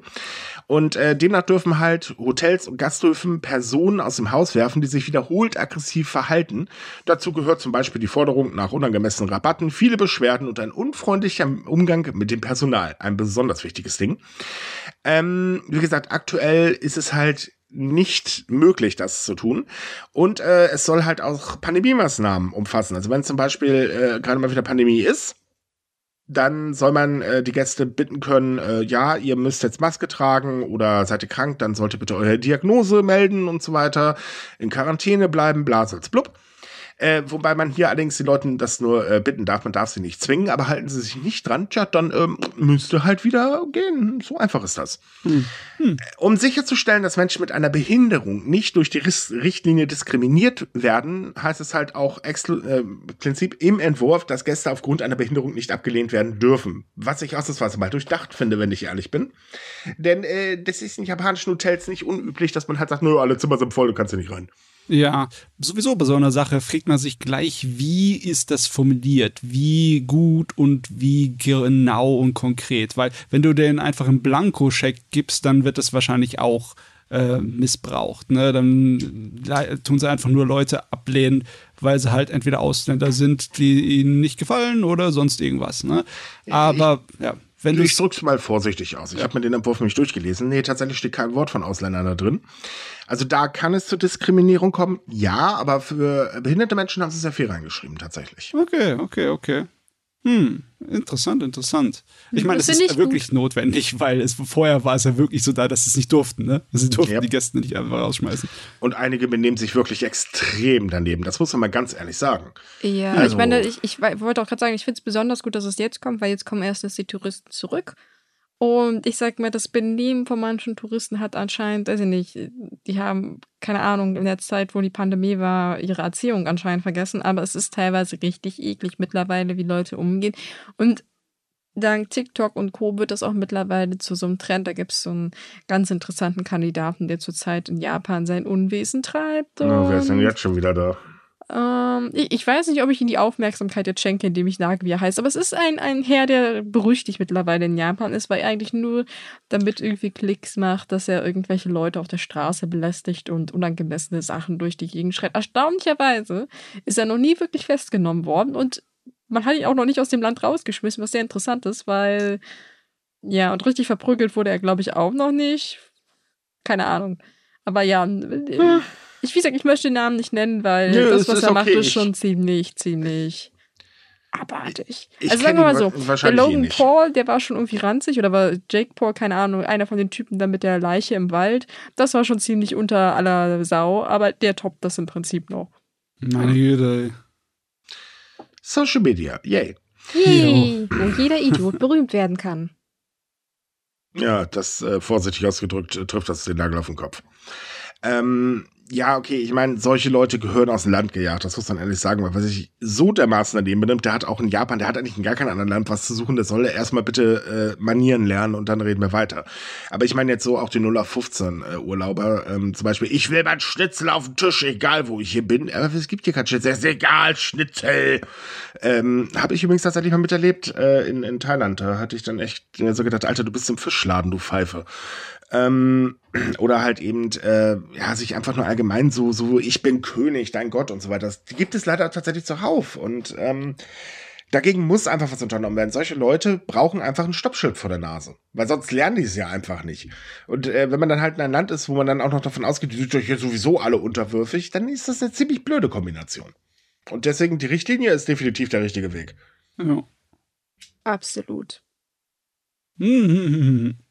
Und äh, demnach dürfen halt Hotels und Gasthöfen Personen aus dem Haus werfen, die sich wiederholt aggressiv verhalten. Dazu gehört zum Beispiel die Forderung nach unangemessenen Rabatten, viele Beschwerden und ein unfreundlicher Umgang mit dem Personal. Ein besonders wichtiges Ding. Ähm, wie gesagt, aktuell ist es halt nicht möglich, das zu tun. Und äh, es soll halt auch Pandemie-Maßnahmen umfassen. Also wenn zum Beispiel äh, gerade mal wieder Pandemie ist, dann soll man äh, die Gäste bitten können, äh, ja, ihr müsst jetzt Maske tragen oder seid ihr krank, dann sollt ihr bitte eure Diagnose melden und so weiter, in Quarantäne bleiben, blasalz blub. Äh, wobei man hier allerdings die Leuten das nur äh, bitten darf, man darf sie nicht zwingen, aber halten sie sich nicht dran, tja, dann ähm, müsste halt wieder gehen. So einfach ist das. Hm. Hm. Um sicherzustellen, dass Menschen mit einer Behinderung nicht durch die Richtlinie diskriminiert werden, heißt es halt auch äh, Prinzip im Entwurf, dass Gäste aufgrund einer Behinderung nicht abgelehnt werden dürfen. Was ich ausnahmsweise mal durchdacht finde, wenn ich ehrlich bin. Denn äh, das ist in japanischen Hotels nicht unüblich, dass man halt sagt, nö, alle Zimmer sind voll, du kannst hier nicht rein. Ja, sowieso bei so einer Sache fragt man sich gleich, wie ist das formuliert? Wie gut und wie genau und konkret? Weil wenn du den einfach einen Blankoscheck gibst, dann wird das wahrscheinlich auch äh, missbraucht. Ne? Dann tun sie einfach nur Leute ablehnen, weil sie halt entweder Ausländer sind, die ihnen nicht gefallen oder sonst irgendwas. Ne? Aber ja. wenn du ich drück's mal vorsichtig aus. Ich ja. habe mir den Entwurf nämlich durchgelesen. Nee, tatsächlich steht kein Wort von Ausländern da drin. Also da kann es zur Diskriminierung kommen. Ja, aber für behinderte Menschen haben sie sehr viel reingeschrieben, tatsächlich. Okay, okay, okay. Hm, interessant, interessant. Ich meine, es ist wirklich gut. notwendig, weil es vorher war es ja wirklich so da, dass sie es nicht durften, ne? Sie durften yep. die Gäste nicht einfach rausschmeißen. Und einige benehmen sich wirklich extrem daneben. Das muss man mal ganz ehrlich sagen. Ja, also. ich meine, ich, ich wollte auch gerade sagen, ich finde es besonders gut, dass es jetzt kommt, weil jetzt kommen erstens die Touristen zurück und ich sag mal, das Benehmen von manchen Touristen hat anscheinend, weiß ich nicht, die haben, keine Ahnung, in der Zeit, wo die Pandemie war, ihre Erziehung anscheinend vergessen, aber es ist teilweise richtig eklig mittlerweile, wie Leute umgehen. Und dank TikTok und Co. wird das auch mittlerweile zu so einem Trend. Da gibt es so einen ganz interessanten Kandidaten, der zurzeit in Japan sein Unwesen treibt. Na, wer ist denn jetzt schon wieder da? Ähm, ich weiß nicht, ob ich ihm die Aufmerksamkeit jetzt schenke, indem ich sage, wie er heißt. Aber es ist ein, ein Herr, der berüchtigt mittlerweile in Japan ist, weil er eigentlich nur damit irgendwie Klicks macht, dass er irgendwelche Leute auf der Straße belästigt und unangemessene Sachen durch die Gegend schreit. Erstaunlicherweise ist er noch nie wirklich festgenommen worden und man hat ihn auch noch nicht aus dem Land rausgeschmissen, was sehr interessant ist, weil ja, und richtig verprügelt wurde er, glaube ich, auch noch nicht. Keine Ahnung. Aber ja, hm ich, wie gesagt, ich möchte den Namen nicht nennen, weil Nö, das, was er okay. macht, ist schon ziemlich, ziemlich abartig. Ich, ich also sagen wir mal so, der Logan eh Paul, der war schon irgendwie ranzig oder war Jake Paul, keine Ahnung, einer von den Typen da mit der Leiche im Wald. Das war schon ziemlich unter aller Sau, aber der toppt das im Prinzip noch. Meine Güte. Social Media, yay. Yay, wo jeder Idiot berühmt werden kann. Ja, das äh, vorsichtig ausgedrückt äh, trifft das den Nagel auf den Kopf. Ähm, ja, okay, ich meine, solche Leute gehören aus dem Land gejagt, das muss man ehrlich sagen, weil wer sich so dermaßen daneben benimmt, der hat auch in Japan, der hat eigentlich in gar keinem anderen Land was zu suchen, der soll erstmal bitte äh, Manieren lernen und dann reden wir weiter. Aber ich meine jetzt so auch die 0 auf 15 äh, Urlauber, ähm, zum Beispiel, ich will mein Schnitzel auf dem Tisch, egal wo ich hier bin, aber es gibt hier kein Schnitzel, ist egal, Schnitzel. Ähm, Habe ich übrigens tatsächlich mal miterlebt äh, in, in Thailand, da hatte ich dann echt so gedacht, Alter, du bist im Fischladen, du Pfeife. Ähm, oder halt eben, äh, ja, sich einfach nur allgemein so, so, ich bin König, dein Gott und so weiter. Das gibt es leider tatsächlich zuhauf. Und ähm, dagegen muss einfach was unternommen werden. Solche Leute brauchen einfach ein Stoppschild vor der Nase. Weil sonst lernen die es ja einfach nicht. Und äh, wenn man dann halt in einem Land ist, wo man dann auch noch davon ausgeht, die sind doch hier sowieso alle unterwürfig, dann ist das eine ziemlich blöde Kombination. Und deswegen, die Richtlinie ist definitiv der richtige Weg. Ja. Absolut.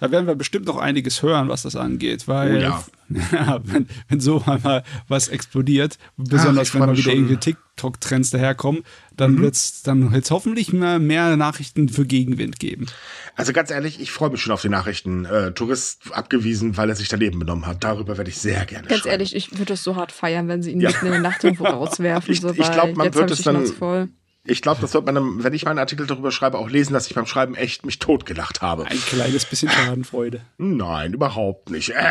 Da werden wir bestimmt noch einiges hören, was das angeht, weil oh ja. ja wenn, wenn so einmal was explodiert, besonders Ach, wenn mal wieder irgendwie TikTok-Trends daherkommen, dann mhm. wird's dann wird's hoffentlich mehr, mehr Nachrichten für Gegenwind geben. Also ganz ehrlich, ich freue mich schon auf die Nachrichten. Äh, Tourist abgewiesen, weil er sich daneben benommen hat. Darüber werde ich sehr gerne Ganz schreiben. ehrlich, ich würde es so hart feiern, wenn sie ihn ja. mitten in der Nacht irgendwo rauswerfen. ich, so, ich glaube, man wird es dann voll. Ich glaube, das wird man, wenn ich meinen Artikel darüber schreibe, auch lesen, dass ich beim Schreiben echt mich totgelacht habe. Ein kleines bisschen Schadenfreude. Nein, überhaupt nicht.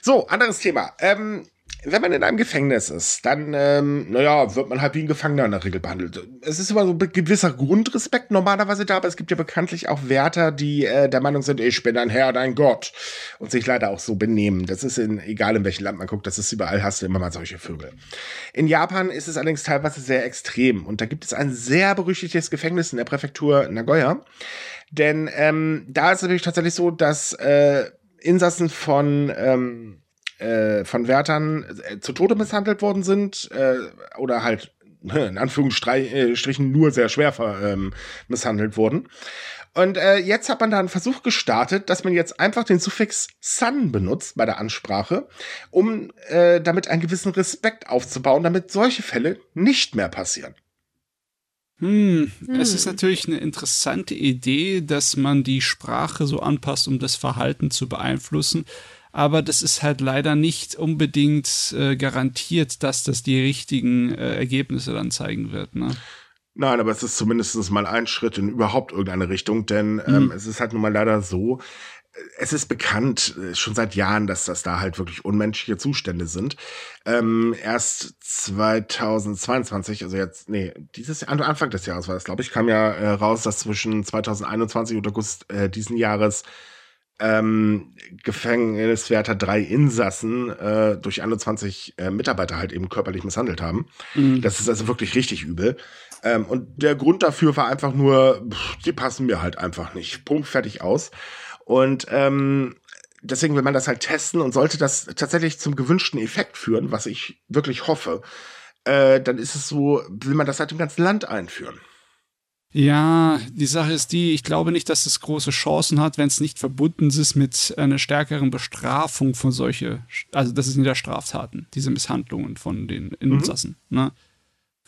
So, anderes Thema. Ähm, wenn man in einem Gefängnis ist, dann, ähm, naja, wird man halt wie ein Gefangener in der Regel behandelt. Es ist immer so ein gewisser Grundrespekt normalerweise da, aber es gibt ja bekanntlich auch Wärter, die äh, der Meinung sind, ich bin ein Herr, dein Gott. Und sich leider auch so benehmen. Das ist in, egal in welchem Land man guckt, das ist überall, hast du immer mal solche Vögel. In Japan ist es allerdings teilweise sehr extrem. Und da gibt es ein sehr berüchtigtes Gefängnis in der Präfektur Nagoya. Denn ähm, da ist es natürlich tatsächlich so, dass äh, Insassen von ähm, äh, von Wärtern äh, zu Tode misshandelt worden sind äh, oder halt in Anführungsstrichen nur sehr schwer ähm, misshandelt wurden. Und äh, jetzt hat man da einen Versuch gestartet, dass man jetzt einfach den Suffix san benutzt bei der Ansprache, um äh, damit einen gewissen Respekt aufzubauen, damit solche Fälle nicht mehr passieren. Hm, hm, es ist natürlich eine interessante Idee, dass man die Sprache so anpasst, um das Verhalten zu beeinflussen aber das ist halt leider nicht unbedingt äh, garantiert, dass das die richtigen äh, Ergebnisse dann zeigen wird. Ne? Nein, aber es ist zumindest mal ein Schritt in überhaupt irgendeine Richtung, denn ähm, mhm. es ist halt nun mal leider so, es ist bekannt, äh, schon seit Jahren, dass das da halt wirklich unmenschliche Zustände sind. Ähm, erst 2022, also jetzt, nee, dieses Jahr, Anfang des Jahres war das, glaube ich, kam ja äh, raus, dass zwischen 2021 und August äh, diesen Jahres ähm, Gefängniswärter drei Insassen äh, durch 21 äh, Mitarbeiter halt eben körperlich misshandelt haben. Mhm. Das ist also wirklich richtig übel. Ähm, und der Grund dafür war einfach nur, pff, die passen mir halt einfach nicht. Punkt, fertig aus. Und ähm, deswegen will man das halt testen und sollte das tatsächlich zum gewünschten Effekt führen, was ich wirklich hoffe, äh, dann ist es so, will man das halt im ganzen Land einführen. Ja, die Sache ist die, ich glaube nicht, dass es große Chancen hat, wenn es nicht verbunden ist mit einer stärkeren Bestrafung von solche, also das ist in der Straftaten, diese Misshandlungen von den Insassen. Mhm. Ne?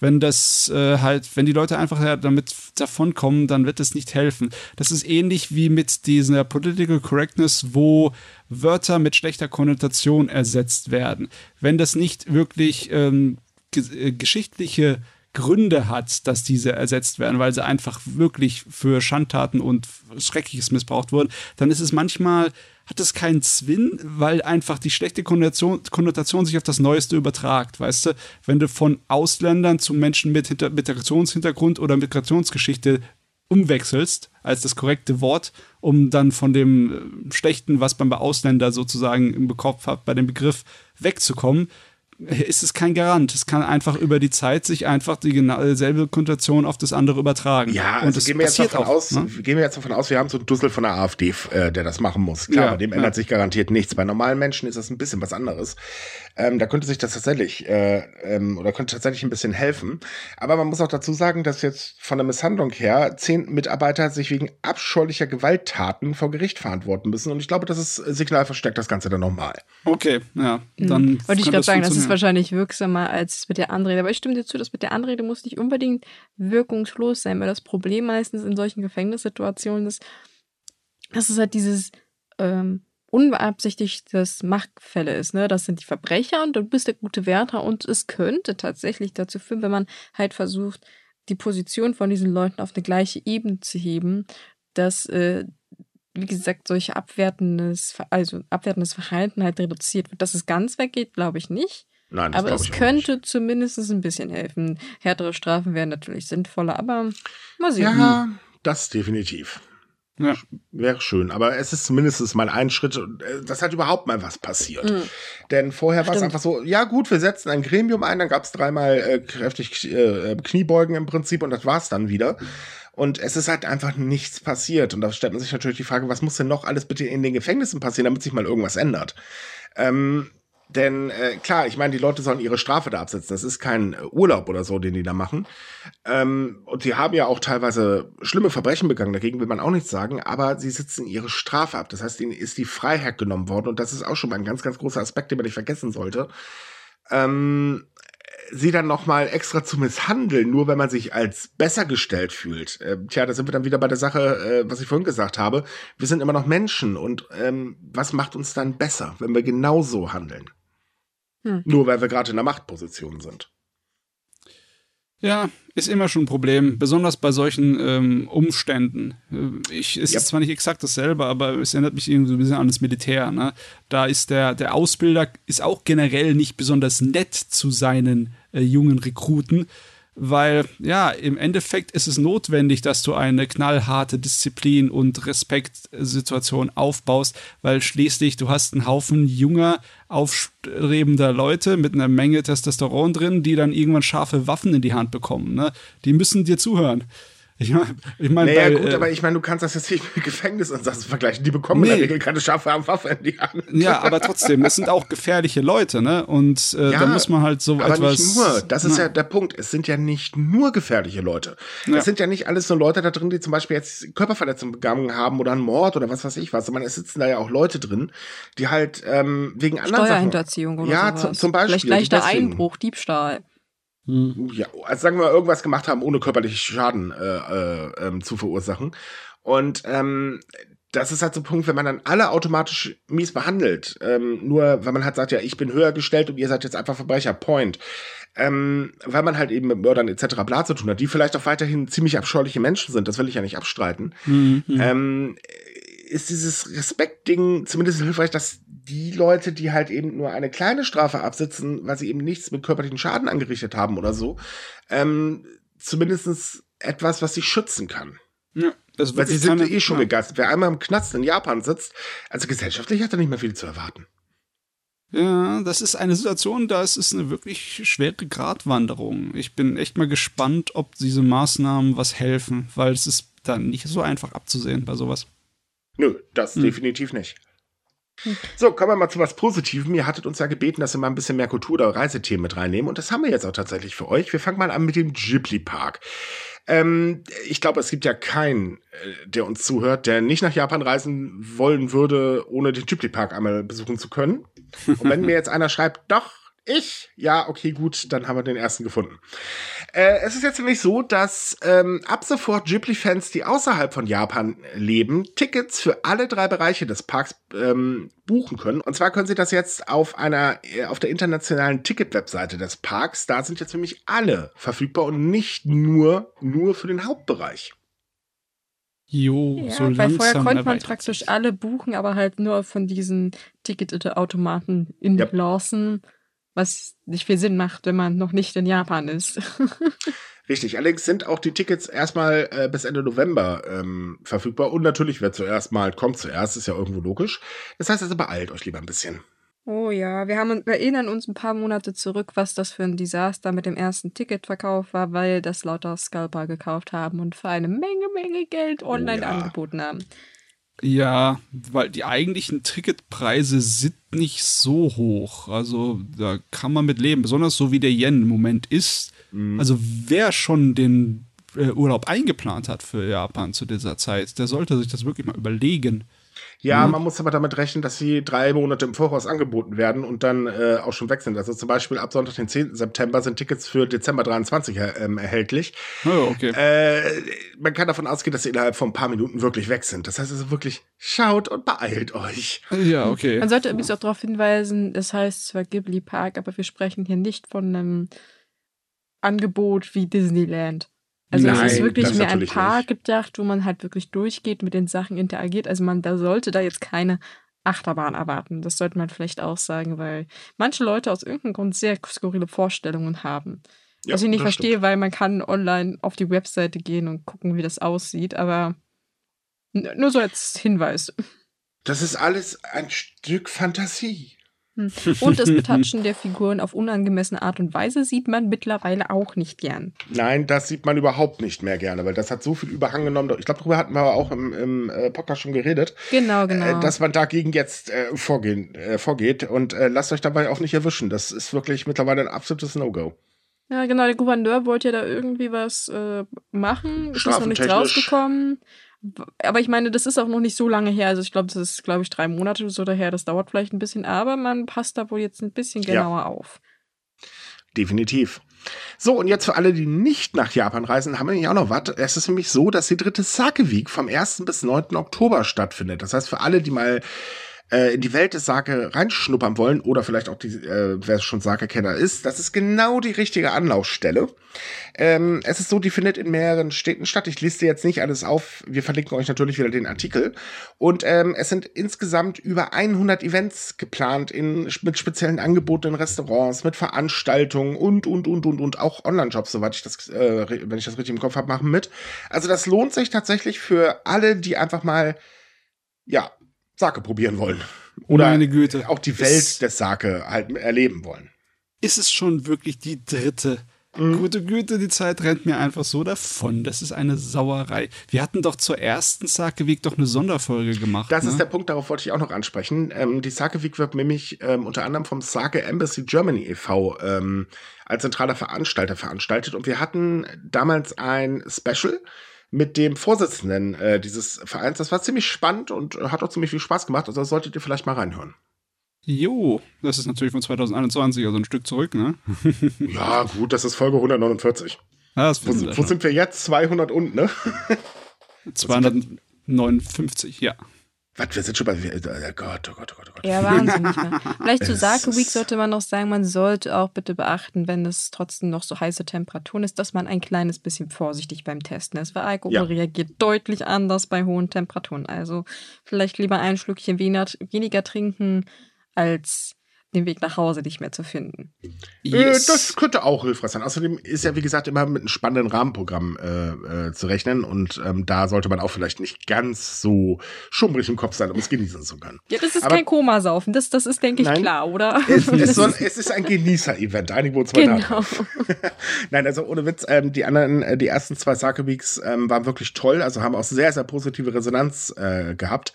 Wenn das äh, halt, wenn die Leute einfach ja, damit davonkommen, dann wird es nicht helfen. Das ist ähnlich wie mit dieser Political Correctness, wo Wörter mit schlechter Konnotation ersetzt werden. Wenn das nicht wirklich ähm, äh, geschichtliche Gründe hat, dass diese ersetzt werden, weil sie einfach wirklich für Schandtaten und Schreckliches missbraucht wurden, dann ist es manchmal, hat es keinen Zwinn, weil einfach die schlechte Konnotation, Konnotation sich auf das Neueste übertragt, weißt du? Wenn du von Ausländern zu Menschen mit Hinter Migrationshintergrund oder Migrationsgeschichte umwechselst als das korrekte Wort, um dann von dem Schlechten, was man bei Ausländer sozusagen im Kopf hat, bei dem Begriff wegzukommen, ist es kein Garant. Es kann einfach über die Zeit sich einfach die genau selbe Konnotation auf das andere übertragen. Ja, also gehen wir, jetzt davon auch, aus, ne? gehen wir jetzt davon aus, wir haben so einen Dussel von der AfD, äh, der das machen muss. Klar, ja, bei dem ja. ändert sich garantiert nichts. Bei normalen Menschen ist das ein bisschen was anderes. Ähm, da könnte sich das tatsächlich äh, ähm, oder könnte tatsächlich ein bisschen helfen. Aber man muss auch dazu sagen, dass jetzt von der Misshandlung her zehn Mitarbeiter sich wegen abscheulicher Gewalttaten vor Gericht verantworten müssen. Und ich glaube, das ist Signal verstärkt das Ganze dann nochmal. Okay, ja. Mhm. Dann mhm. Wollte ich gerade sagen, das ist wahrscheinlich wirksamer als mit der Anrede. Aber ich stimme dir zu, dass mit der Anrede muss nicht unbedingt wirkungslos sein, weil das Problem meistens in solchen Gefängnissituationen ist, dass es halt dieses ähm, unbeabsichtigtes Machtfälle ist. Ne? Das sind die Verbrecher und du bist der gute Wärter und es könnte tatsächlich dazu führen, wenn man halt versucht, die Position von diesen Leuten auf eine gleiche Ebene zu heben, dass, äh, wie gesagt, solche abwertendes, also abwertendes Verhalten halt reduziert wird. Dass es ganz weggeht, glaube ich nicht. Nein, das aber es könnte zumindest ein bisschen helfen. Härtere Strafen wären natürlich sinnvoller, aber mal sehen. Ja, das definitiv. Ja. Wäre schön. Aber es ist zumindest mal ein Schritt, äh, dass halt überhaupt mal was passiert. Mhm. Denn vorher war es einfach so, ja gut, wir setzen ein Gremium ein, dann gab es dreimal äh, kräftig äh, Kniebeugen im Prinzip und das war's dann wieder. Und es ist halt einfach nichts passiert. Und da stellt man sich natürlich die Frage, was muss denn noch alles bitte in den Gefängnissen passieren, damit sich mal irgendwas ändert? Ähm, denn äh, klar, ich meine, die Leute sollen ihre Strafe da absetzen. Das ist kein äh, Urlaub oder so, den die da machen. Ähm, und die haben ja auch teilweise schlimme Verbrechen begangen, dagegen will man auch nichts sagen, aber sie sitzen ihre Strafe ab. Das heißt, ihnen ist die Freiheit genommen worden. Und das ist auch schon mal ein ganz, ganz großer Aspekt, den man nicht vergessen sollte. Ähm, sie dann noch mal extra zu misshandeln, nur wenn man sich als besser gestellt fühlt. Äh, tja, da sind wir dann wieder bei der Sache, äh, was ich vorhin gesagt habe. Wir sind immer noch Menschen und ähm, was macht uns dann besser, wenn wir genauso handeln? Hm. Nur weil wir gerade in der Machtposition sind. Ja, ist immer schon ein Problem, besonders bei solchen ähm, Umständen. Äh, ich, es yep. ist zwar nicht exakt dasselbe, aber es erinnert mich irgendwie so ein bisschen an das Militär. Ne? Da ist der, der Ausbilder ist auch generell nicht besonders nett zu seinen äh, jungen Rekruten weil ja, im Endeffekt ist es notwendig, dass du eine knallharte Disziplin und Respektsituation aufbaust, weil schließlich du hast einen Haufen junger, aufstrebender Leute mit einer Menge Testosteron drin, die dann irgendwann scharfe Waffen in die Hand bekommen. Ne? Die müssen dir zuhören. Ich meine, ich mein, naja, bei, gut, äh, aber ich meine, du kannst das jetzt nicht mit Gefängnisinsassen vergleichen. Die bekommen nee. in der Regel keine scharfe Waffe in die Hand. Ja, aber trotzdem, das sind auch gefährliche Leute, ne? Und äh, ja, da muss man halt so aber etwas. Nicht nur, das ist na. ja der Punkt. Es sind ja nicht nur gefährliche Leute. Ja. Es sind ja nicht alles so Leute da drin, die zum Beispiel jetzt Körperverletzungen begangen haben oder einen Mord oder was weiß ich was. Ich meine, es sitzen da ja auch Leute drin, die halt ähm, wegen anderen Steuerhinterziehung Sachen. oder Ja, sowas. zum Beispiel. Vielleicht leichter Einbruch, Diebstahl. Hm. Ja, also sagen wir mal, irgendwas gemacht haben, ohne körperlichen Schaden äh, äh, ähm, zu verursachen. Und ähm, das ist halt so ein Punkt, wenn man dann alle automatisch mies behandelt. Ähm, nur weil man halt sagt, ja, ich bin höher gestellt und ihr seid jetzt einfach Verbrecher. Point. Ähm, weil man halt eben mit Mördern etc. bla zu tun hat, die vielleicht auch weiterhin ziemlich abscheuliche Menschen sind, das will ich ja nicht abstreiten. Mhm. Ähm, ist dieses Respektding zumindest hilfreich, dass die Leute, die halt eben nur eine kleine Strafe absitzen, weil sie eben nichts mit körperlichen Schaden angerichtet haben oder so, ähm, zumindest etwas, was sie schützen kann. Ja, das Weil sie sind keine, eh schon ja. begeistert. Wer einmal im Knast in Japan sitzt, also gesellschaftlich hat er nicht mehr viel zu erwarten. Ja, das ist eine Situation, da ist es eine wirklich schwere Gratwanderung. Ich bin echt mal gespannt, ob diese Maßnahmen was helfen, weil es ist dann nicht so einfach abzusehen bei sowas. Nö, das hm. definitiv nicht. So, kommen wir mal zu was Positivem. Ihr hattet uns ja gebeten, dass wir mal ein bisschen mehr Kultur- oder Reisethemen mit reinnehmen. Und das haben wir jetzt auch tatsächlich für euch. Wir fangen mal an mit dem Ghibli Park. Ähm, ich glaube, es gibt ja keinen, äh, der uns zuhört, der nicht nach Japan reisen wollen würde, ohne den Ghibli Park einmal besuchen zu können. Und wenn mir jetzt einer schreibt, doch, ich? Ja, okay, gut, dann haben wir den ersten gefunden. Äh, es ist jetzt nämlich so, dass ähm, ab sofort Ghibli-Fans, die außerhalb von Japan leben, Tickets für alle drei Bereiche des Parks ähm, buchen können. Und zwar können sie das jetzt auf einer, äh, auf der internationalen Ticket-Webseite des Parks. Da sind jetzt nämlich alle verfügbar und nicht nur, nur für den Hauptbereich. Jo, ja, so weil langsam vorher konnte man praktisch alle buchen, aber halt nur von diesen Ticketautomaten in yep. Lawson was nicht viel Sinn macht, wenn man noch nicht in Japan ist. Richtig, allerdings sind auch die Tickets erstmal äh, bis Ende November ähm, verfügbar und natürlich wer zuerst mal kommt zuerst, ist ja irgendwo logisch. Das heißt also beeilt euch lieber ein bisschen. Oh ja, wir, haben, wir erinnern uns ein paar Monate zurück, was das für ein Desaster mit dem ersten Ticketverkauf war, weil das lauter Scalper gekauft haben und für eine Menge, Menge Geld online oh ja. angeboten haben. Ja, weil die eigentlichen Ticketpreise sind nicht so hoch. Also da kann man mit leben, besonders so wie der Yen im Moment ist. Mhm. Also wer schon den äh, Urlaub eingeplant hat für Japan zu dieser Zeit, der sollte sich das wirklich mal überlegen. Ja, mhm. man muss aber damit rechnen, dass sie drei Monate im Voraus angeboten werden und dann äh, auch schon weg sind. Also zum Beispiel ab Sonntag, den 10. September, sind Tickets für Dezember 23 äh, ähm, erhältlich. Oh, okay. Äh, man kann davon ausgehen, dass sie innerhalb von ein paar Minuten wirklich weg sind. Das heißt also wirklich, schaut und beeilt euch. Ja, okay. Man sollte übrigens auch darauf hinweisen, es heißt zwar Ghibli Park, aber wir sprechen hier nicht von einem Angebot wie Disneyland. Also Nein, es ist wirklich mehr ein Park nicht. gedacht, wo man halt wirklich durchgeht, mit den Sachen interagiert. Also man da sollte da jetzt keine Achterbahn erwarten. Das sollte man vielleicht auch sagen, weil manche Leute aus irgendeinem Grund sehr skurrile Vorstellungen haben. Ja, Was ich nicht verstehe, stimmt. weil man kann online auf die Webseite gehen und gucken, wie das aussieht, aber nur so als Hinweis. Das ist alles ein Stück Fantasie. Hm. Und das Betatschen der Figuren auf unangemessene Art und Weise sieht man mittlerweile auch nicht gern. Nein, das sieht man überhaupt nicht mehr gerne, weil das hat so viel Überhang genommen. Ich glaube, darüber hatten wir auch im, im äh, Podcast schon geredet. Genau, genau. Äh, dass man dagegen jetzt äh, vorgehen, äh, vorgeht. Und äh, lasst euch dabei auch nicht erwischen. Das ist wirklich mittlerweile ein absolutes No-Go. Ja, genau. Der Gouverneur wollte ja da irgendwie was äh, machen. Ist noch nichts rausgekommen. Aber ich meine, das ist auch noch nicht so lange her. Also ich glaube, das ist, glaube ich, drei Monate oder so daher. Das dauert vielleicht ein bisschen, aber man passt da wohl jetzt ein bisschen genauer ja. auf. Definitiv. So, und jetzt für alle, die nicht nach Japan reisen, haben wir nämlich auch noch was. Es ist nämlich so, dass die dritte Sake Week vom 1. bis 9. Oktober stattfindet. Das heißt, für alle, die mal äh, in die Welt des Sake reinschnuppern wollen oder vielleicht auch die, äh, wer schon Sake-Kenner ist, das ist genau die richtige Anlaufstelle. Ähm, es ist so, die findet in mehreren Städten statt. Ich liste jetzt nicht alles auf. Wir verlinken euch natürlich wieder den Artikel. Und ähm, es sind insgesamt über 100 Events geplant in, mit speziellen Angeboten in Restaurants, mit Veranstaltungen und, und, und, und, und auch Online-Jobs, soweit ich das, äh, wenn ich das richtig im Kopf habe, machen mit. Also das lohnt sich tatsächlich für alle, die einfach mal ja, Sake probieren wollen. Oder Meine Güte. auch die Welt ist, des Sake halt erleben wollen. Ist es schon wirklich die dritte? Mhm. Gute Güte, die Zeit rennt mir einfach so davon. Das ist eine Sauerei. Wir hatten doch zur ersten Sake Week doch eine Sonderfolge gemacht. Das ne? ist der Punkt, darauf wollte ich auch noch ansprechen. Ähm, die Sake Week wird nämlich ähm, unter anderem vom Sake Embassy Germany e.V. Ähm, als zentraler Veranstalter veranstaltet. Und wir hatten damals ein Special mit dem Vorsitzenden äh, dieses Vereins. Das war ziemlich spannend und hat auch ziemlich viel Spaß gemacht. Also das solltet ihr vielleicht mal reinhören. Jo, das ist natürlich von 2021, also ein Stück zurück, ne? ja, gut, das ist Folge 149. Ja, das wo, wo sind wir jetzt? 200 und, ne? 259, ja. Was, wir sind schon bei. Oh Gott, oh Gott, oh Gott, oh Gott. Ja, wahnsinnig. Ne? Vielleicht zu Sake Week sollte man noch sagen, man sollte auch bitte beachten, wenn es trotzdem noch so heiße Temperaturen ist, dass man ein kleines bisschen vorsichtig beim Testen ist, weil Alkohol ja. reagiert deutlich anders bei hohen Temperaturen. Also vielleicht lieber ein Schlückchen weniger, weniger trinken als den Weg nach Hause nicht mehr zu finden. Yes. Äh, das könnte auch hilfreich sein. Außerdem ist ja, wie gesagt, immer mit einem spannenden Rahmenprogramm äh, äh, zu rechnen und ähm, da sollte man auch vielleicht nicht ganz so schummrig im Kopf sein, um es genießen zu können. Ja, das ist Aber, kein Komasaufen, das, das ist, denke ich, nein, klar, oder? Es, es, soll, es ist ein Genießer-Event, uns mal genau. Nein, also ohne Witz, ähm, die anderen, äh, die ersten zwei Sake Weeks ähm, waren wirklich toll, also haben auch sehr, sehr positive Resonanz äh, gehabt.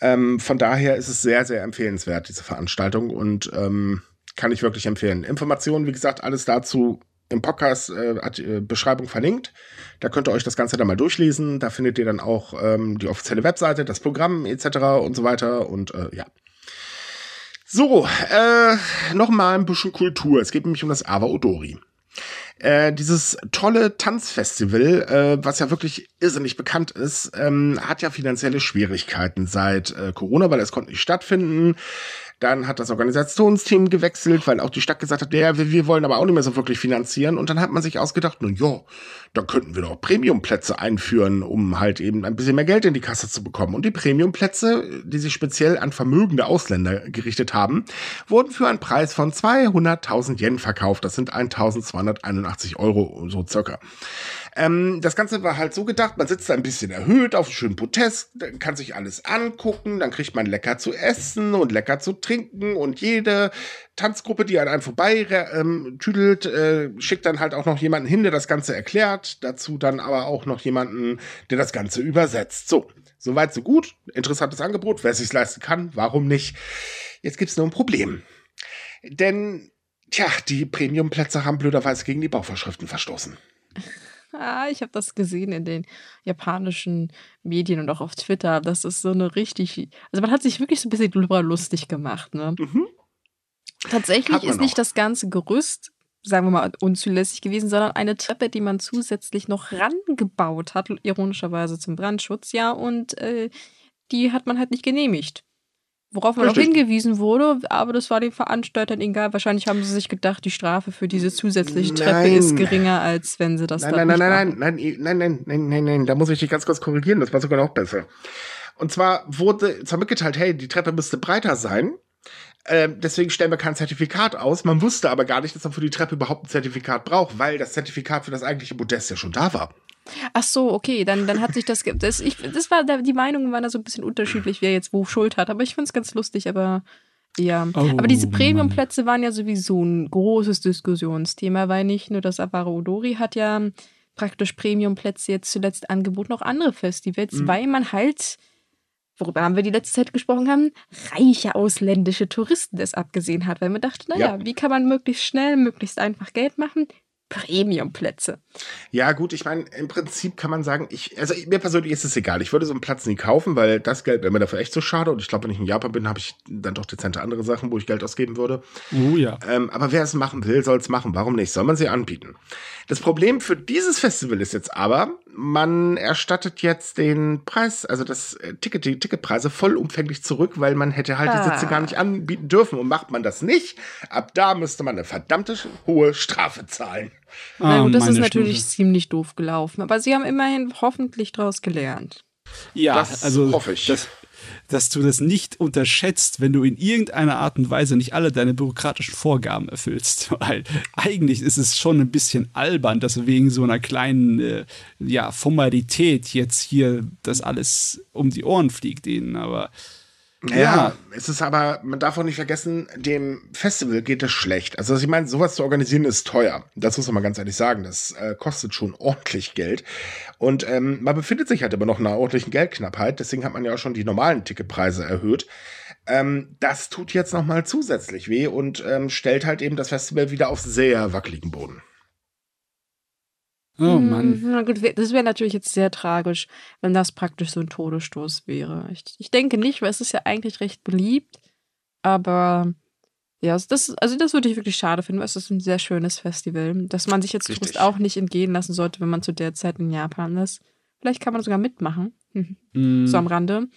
Ähm, von daher ist es sehr, sehr empfehlenswert, diese Veranstaltung und ähm, kann ich wirklich empfehlen. Informationen, wie gesagt, alles dazu im Podcast äh, äh, Beschreibung verlinkt. Da könnt ihr euch das Ganze dann mal durchlesen. Da findet ihr dann auch ähm, die offizielle Webseite, das Programm etc. und so weiter. Und äh, ja. So, äh, noch mal ein bisschen Kultur. Es geht nämlich um das Ava Odori. Äh, dieses tolle Tanzfestival, äh, was ja wirklich irrsinnig bekannt ist, ähm, hat ja finanzielle Schwierigkeiten seit äh, Corona, weil es konnte nicht stattfinden. Dann hat das Organisationsteam gewechselt, weil auch die Stadt gesagt hat, ja, wir, wir wollen aber auch nicht mehr so wirklich finanzieren. Und dann hat man sich ausgedacht, na ja, da könnten wir doch Premiumplätze einführen, um halt eben ein bisschen mehr Geld in die Kasse zu bekommen. Und die Premiumplätze, die sich speziell an vermögende Ausländer gerichtet haben, wurden für einen Preis von 200.000 Yen verkauft. Das sind 1.281 Euro, so circa. Ähm, das Ganze war halt so gedacht, man sitzt da ein bisschen erhöht auf einem schönen Protest, kann sich alles angucken, dann kriegt man lecker zu essen und lecker zu trinken und jede Tanzgruppe, die an einem vorbei ähm, tüdelt, äh, schickt dann halt auch noch jemanden hin, der das Ganze erklärt, dazu dann aber auch noch jemanden, der das Ganze übersetzt. So, soweit so gut, interessantes Angebot, wer sich's leisten kann, warum nicht? Jetzt gibt's nur ein Problem. Denn, tja, die Premiumplätze haben blöderweise gegen die Bauvorschriften verstoßen. Ah, ich habe das gesehen in den japanischen Medien und auch auf Twitter. Das ist so eine richtig. Also man hat sich wirklich so ein bisschen drüber lustig gemacht, ne? Mhm. Tatsächlich ist nicht das ganze Gerüst, sagen wir mal, unzulässig gewesen, sondern eine Treppe, die man zusätzlich noch rangebaut hat, ironischerweise zum Brandschutz, ja, und äh, die hat man halt nicht genehmigt. Worauf man Richtig. auch hingewiesen wurde, aber das war den Veranstaltern egal. Wahrscheinlich haben sie sich gedacht, die Strafe für diese zusätzliche Treppe nein. ist geringer, als wenn sie das nein, nein, nein, nein, nein, nein, nein, nein, nein, nein, nein, nein, da muss ich dich ganz kurz korrigieren, das war sogar noch besser. Und zwar wurde zwar mitgeteilt, hey, die Treppe müsste breiter sein, ähm, deswegen stellen wir kein Zertifikat aus. Man wusste aber gar nicht, dass man für die Treppe überhaupt ein Zertifikat braucht, weil das Zertifikat für das eigentliche Modest ja schon da war. Ach so, okay, dann, dann hat sich das, das, ich, das war, die Meinungen waren da so ein bisschen unterschiedlich, wer jetzt wo Schuld hat, aber ich fand es ganz lustig, aber ja. Oh, aber diese Premium-Plätze waren ja sowieso ein großes Diskussionsthema, weil nicht nur das Avaro Odori hat ja praktisch Premium-Plätze jetzt zuletzt angeboten, auch andere Festivals, mhm. weil man halt, worüber haben wir die letzte Zeit gesprochen haben, reiche ausländische Touristen das abgesehen hat, weil man dachte, naja, ja. wie kann man möglichst schnell, möglichst einfach Geld machen? Premium-Plätze. Ja, gut, ich meine, im Prinzip kann man sagen, ich, also mir persönlich ist es egal. Ich würde so einen Platz nie kaufen, weil das Geld wäre mir dafür echt so schade. Und ich glaube, wenn ich in Japan bin, habe ich dann doch dezente andere Sachen, wo ich Geld ausgeben würde. Oh ja. Ähm, aber wer es machen will, soll es machen. Warum nicht? Soll man sie anbieten? Das Problem für dieses Festival ist jetzt aber, man erstattet jetzt den Preis, also das äh, Ticket, die Ticketpreise vollumfänglich zurück, weil man hätte halt ah. die Sitze gar nicht anbieten dürfen. Und macht man das nicht, ab da müsste man eine verdammte hohe Strafe zahlen. Na gut, das ist natürlich Stunde. ziemlich doof gelaufen. Aber sie haben immerhin hoffentlich daraus gelernt. Ja, das also hoffe ich. Das, dass du das nicht unterschätzt, wenn du in irgendeiner Art und Weise nicht alle deine bürokratischen Vorgaben erfüllst. Weil eigentlich ist es schon ein bisschen albern, dass wegen so einer kleinen äh, ja, Formalität jetzt hier das alles um die Ohren fliegt ihnen. Aber ja, ja, es ist aber, man darf auch nicht vergessen, dem Festival geht es schlecht. Also ich meine, sowas zu organisieren ist teuer. Das muss man mal ganz ehrlich sagen. Das äh, kostet schon ordentlich Geld. Und ähm, man befindet sich halt immer noch in einer ordentlichen Geldknappheit. Deswegen hat man ja auch schon die normalen Ticketpreise erhöht. Ähm, das tut jetzt noch mal zusätzlich weh und ähm, stellt halt eben das Festival wieder auf sehr wackeligen Boden. Oh Mann. Hm, na gut, das wäre natürlich jetzt sehr tragisch, wenn das praktisch so ein Todesstoß wäre. Ich, ich denke nicht, weil es ist ja eigentlich recht beliebt. Aber ja, also das, also das würde ich wirklich schade finden, weil es ist ein sehr schönes Festival, dass man sich jetzt Tourist auch nicht entgehen lassen sollte, wenn man zu der Zeit in Japan ist. Vielleicht kann man sogar mitmachen. Mm. So am Rande.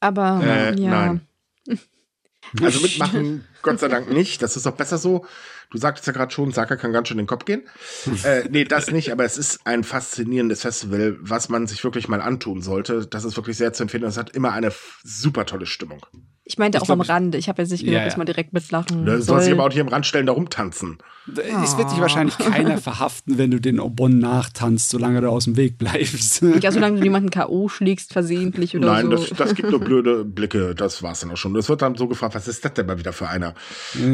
Aber äh, ja. Nein. Also mitmachen, Gott sei Dank nicht. Das ist auch besser so. Du sagtest ja gerade schon, Saka kann ganz schön in den Kopf gehen. äh, nee, das nicht, aber es ist ein faszinierendes Festival, was man sich wirklich mal antun sollte. Das ist wirklich sehr zu empfehlen. Es hat immer eine super tolle Stimmung. Ich meinte Ich auch glaub, am Rande. Ich habe jetzt nicht gesagt, Ja, dass ja. man direkt mitlachen Ne, soll. soll sich aber auch nicht im Rand stellen, da rumtanzen. Es wird dich wahrscheinlich keiner verhaften, wenn du den Obon nachtanzt, solange du aus dem Weg bleibst. Ja, solange du niemanden K.O. schlägst, versehentlich oder Nein, so. das, das gibt nur blöde Blicke, das war's dann auch schon. Es wird dann so gefragt, was ist das denn mal wieder für einer?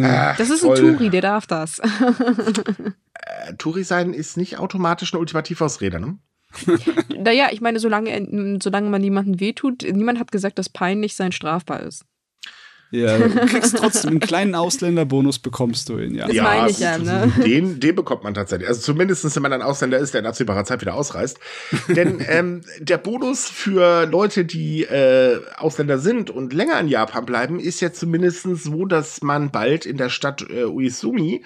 Ach, das ist ein toll. Turi, der darf das. Äh, Touri sein ist nicht automatisch eine Ultimativausrede, ne? naja, ich meine, solange, solange man niemanden wehtut, niemand hat gesagt, dass peinlich sein strafbar ist. Ja, du kriegst trotzdem einen kleinen Ausländerbonus, bekommst du ihn, ja. Das meine ich ja, ne? Den, den bekommt man tatsächlich. Also zumindest, wenn man ein Ausländer ist, der in absehbarer Zeit wieder ausreist. Denn ähm, der Bonus für Leute, die äh, Ausländer sind und länger in Japan bleiben, ist ja zumindest so, dass man bald in der Stadt äh, Uesumi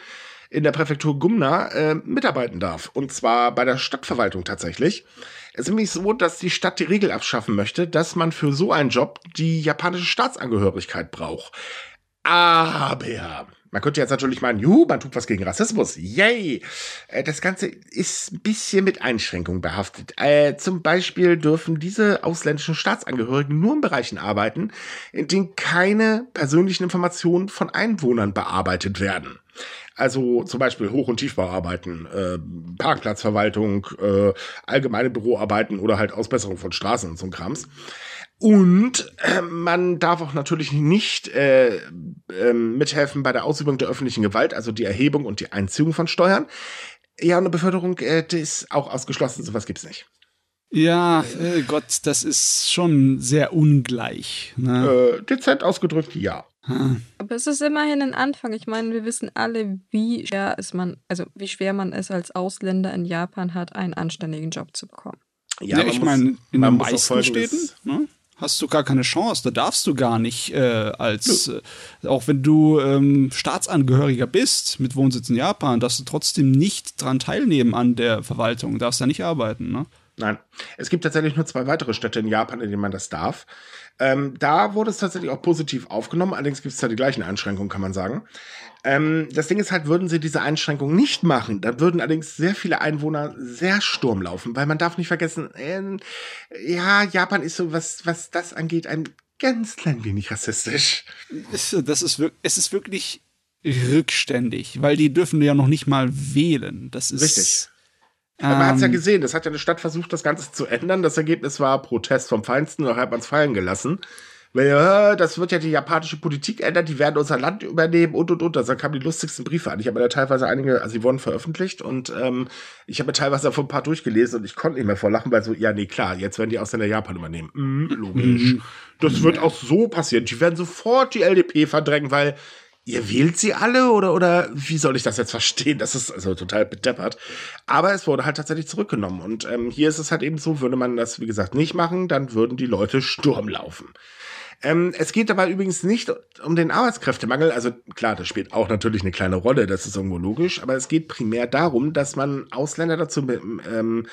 in der Präfektur Gumna äh, mitarbeiten darf. Und zwar bei der Stadtverwaltung tatsächlich. Es ist nämlich so, dass die Stadt die Regel abschaffen möchte, dass man für so einen Job die japanische Staatsangehörigkeit braucht. Aber man könnte jetzt natürlich meinen, juhu, man tut was gegen Rassismus. Yay! Äh, Das Ganze ist ein bisschen mit Einschränkungen behaftet. Äh, zum Beispiel dürfen diese ausländischen Staatsangehörigen nur in Bereichen arbeiten, in denen keine persönlichen Informationen von Einwohnern bearbeitet werden. Also zum Beispiel Hoch- und Tiefbauarbeiten, äh, Parkplatzverwaltung, äh, allgemeine Büroarbeiten oder halt Ausbesserung von Straßen und so ein Krams. Und äh, man darf auch natürlich nicht äh, ähm, mithelfen bei der Ausübung der öffentlichen Gewalt, also die Erhebung und die Einziehung von Steuern. Ja, eine Beförderung, äh, das ist auch ausgeschlossen, sowas gibt's nicht. Ja, äh, Gott, das ist schon sehr ungleich. Ne? Äh, dezent ausgedrückt, ja. Aber es ist immerhin ein Anfang. Ich meine, wir wissen alle, wie schwer ist man, also wie schwer man es als Ausländer in Japan hat, einen anständigen Job zu bekommen. Ja, man ich meine, in den meisten Städten ne, hast du gar keine Chance. Da darfst du gar nicht äh, als, äh, auch wenn du ähm, Staatsangehöriger bist mit Wohnsitz in Japan, darfst du trotzdem nicht dran teilnehmen an der Verwaltung, darfst da nicht arbeiten. Ne? Nein, es gibt tatsächlich nur zwei weitere Städte in Japan, in denen man das darf. Ähm, da wurde es tatsächlich auch positiv aufgenommen, allerdings gibt es da die gleichen Einschränkungen, kann man sagen. Ähm, das Ding ist halt, würden sie diese Einschränkungen nicht machen, dann würden allerdings sehr viele Einwohner sehr Sturm laufen, weil man darf nicht vergessen, ähm, ja, Japan ist so, was, was das angeht, ein ganz klein wenig rassistisch. Es, das ist, es ist wirklich rückständig, weil die dürfen ja noch nicht mal wählen. Das ist Richtig. Aber man hat es ja gesehen, das hat ja eine Stadt versucht, das Ganze zu ändern. Das Ergebnis war Protest vom Feinsten, und hat man es fallen gelassen. Weil, ja, das wird ja die japanische Politik ändern, die werden unser Land übernehmen und und und. Also, da kamen die lustigsten Briefe an. Ich habe mir da teilweise einige, also die wurden veröffentlicht und ähm, ich habe mir teilweise davon ein paar durchgelesen und ich konnte nicht mehr vor Lachen, weil so, ja, nee, klar, jetzt werden die Ausländer Japan übernehmen. Mhm, logisch. Das wird auch so passieren. Die werden sofort die LDP verdrängen, weil ihr wählt sie alle oder, oder wie soll ich das jetzt verstehen? Das ist also total bedeppert. Aber es wurde halt tatsächlich zurückgenommen. Und ähm, hier ist es halt eben so, würde man das, wie gesagt, nicht machen, dann würden die Leute Sturm laufen. Ähm, es geht dabei übrigens nicht um den Arbeitskräftemangel. Also klar, das spielt auch natürlich eine kleine Rolle, das ist irgendwo logisch. Aber es geht primär darum, dass man Ausländer dazu ähm,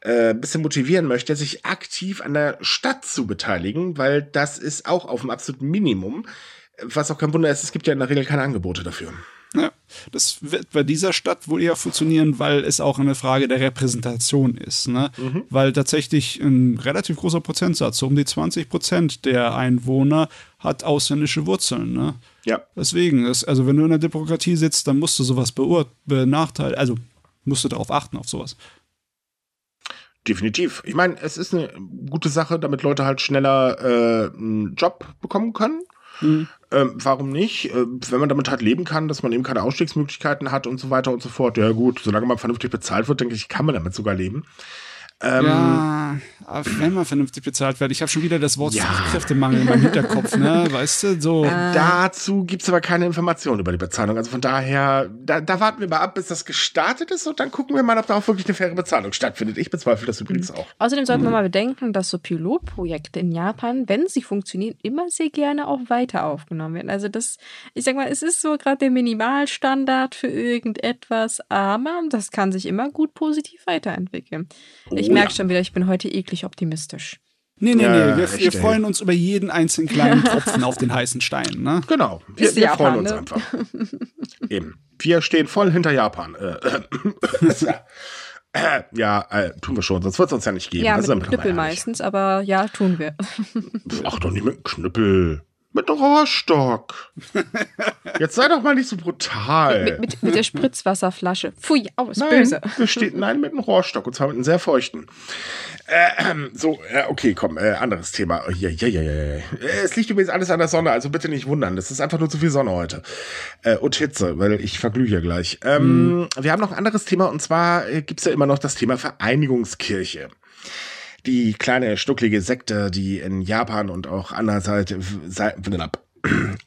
äh, ein bisschen motivieren möchte, sich aktiv an der Stadt zu beteiligen, weil das ist auch auf dem absoluten Minimum. Was auch kein Wunder ist, es gibt ja in der Regel keine Angebote dafür. Ja, das wird bei dieser Stadt wohl eher funktionieren, weil es auch eine Frage der Repräsentation ist. Ne? Weil tatsächlich ein relativ großer Prozentsatz, so um die 20 Prozent der Einwohner, hat ausländische Wurzeln. Ne? Ja. Deswegen, ist, also wenn du in der Demokratie sitzt, dann musst du sowas beurt benachteilen, also musst du darauf achten, auf sowas. Definitiv. Ich meine, es ist eine gute Sache, damit Leute halt schneller äh, einen Job bekommen können. Ähm, warum nicht? Äh, wenn man damit halt leben kann, dass man eben keine Ausstiegsmöglichkeiten hat und so weiter und so fort. Ja gut, solange man vernünftig bezahlt wird, denke ich, kann man damit sogar leben. Ähm, ja, wenn man vernünftig bezahlt wird, ich habe schon wieder das Wort Ja. Fachkräftemangel in meinem Hinterkopf, ne? Weißt du, so. Dazu gibt's aber keine Informationen über die Bezahlung. Also von daher, da, da warten wir mal ab, bis das gestartet ist und dann gucken wir mal, ob da auch wirklich eine faire Bezahlung stattfindet. Ich bezweifle das übrigens auch. Außerdem sollte man mal bedenken, dass so Pilotprojekte in Japan, wenn sie funktionieren, immer sehr gerne auch weiter aufgenommen werden. Also das, ich sag mal, es ist so gerade der Minimalstandard für irgendetwas, aber das kann sich immer gut positiv weiterentwickeln. ich merke ja. schon wieder, ich bin heute eklig optimistisch. Nee, nee, Ja, nee, wir, wir freuen uns über jeden einzelnen kleinen Tropfen auf den heißen Stein, ne? Genau. Wir, wir Japan, freuen uns ne? einfach. Eben. Wir stehen voll hinter Japan. Äh, äh, ja, äh, tun wir schon, sonst wird es uns ja nicht geben. Ja, Also, mit Knüppel meistens, aber ja, tun wir. Ach doch nicht mit dem Knüppel. Mit einem Rohrstock. Jetzt sei doch mal nicht so brutal. Mit, mit, mit der Spritzwasserflasche. Pfui, aus, nein, böse. Besteht, nein, mit einem Rohrstock. Und zwar mit einem sehr feuchten. Äh, so, äh, okay, komm, äh, anderes Thema. Ja, ja, ja, ja. Es liegt übrigens alles an der Sonne, also bitte nicht wundern. Es ist einfach nur zu viel Sonne heute. Äh, und Hitze, weil ich verglühe gleich. Ähm, mhm. Wir haben noch ein anderes Thema und zwar äh, gibt's ja immer noch das Thema Vereinigungskirche die kleine stucklige Sekte, die in Japan und auch andererseits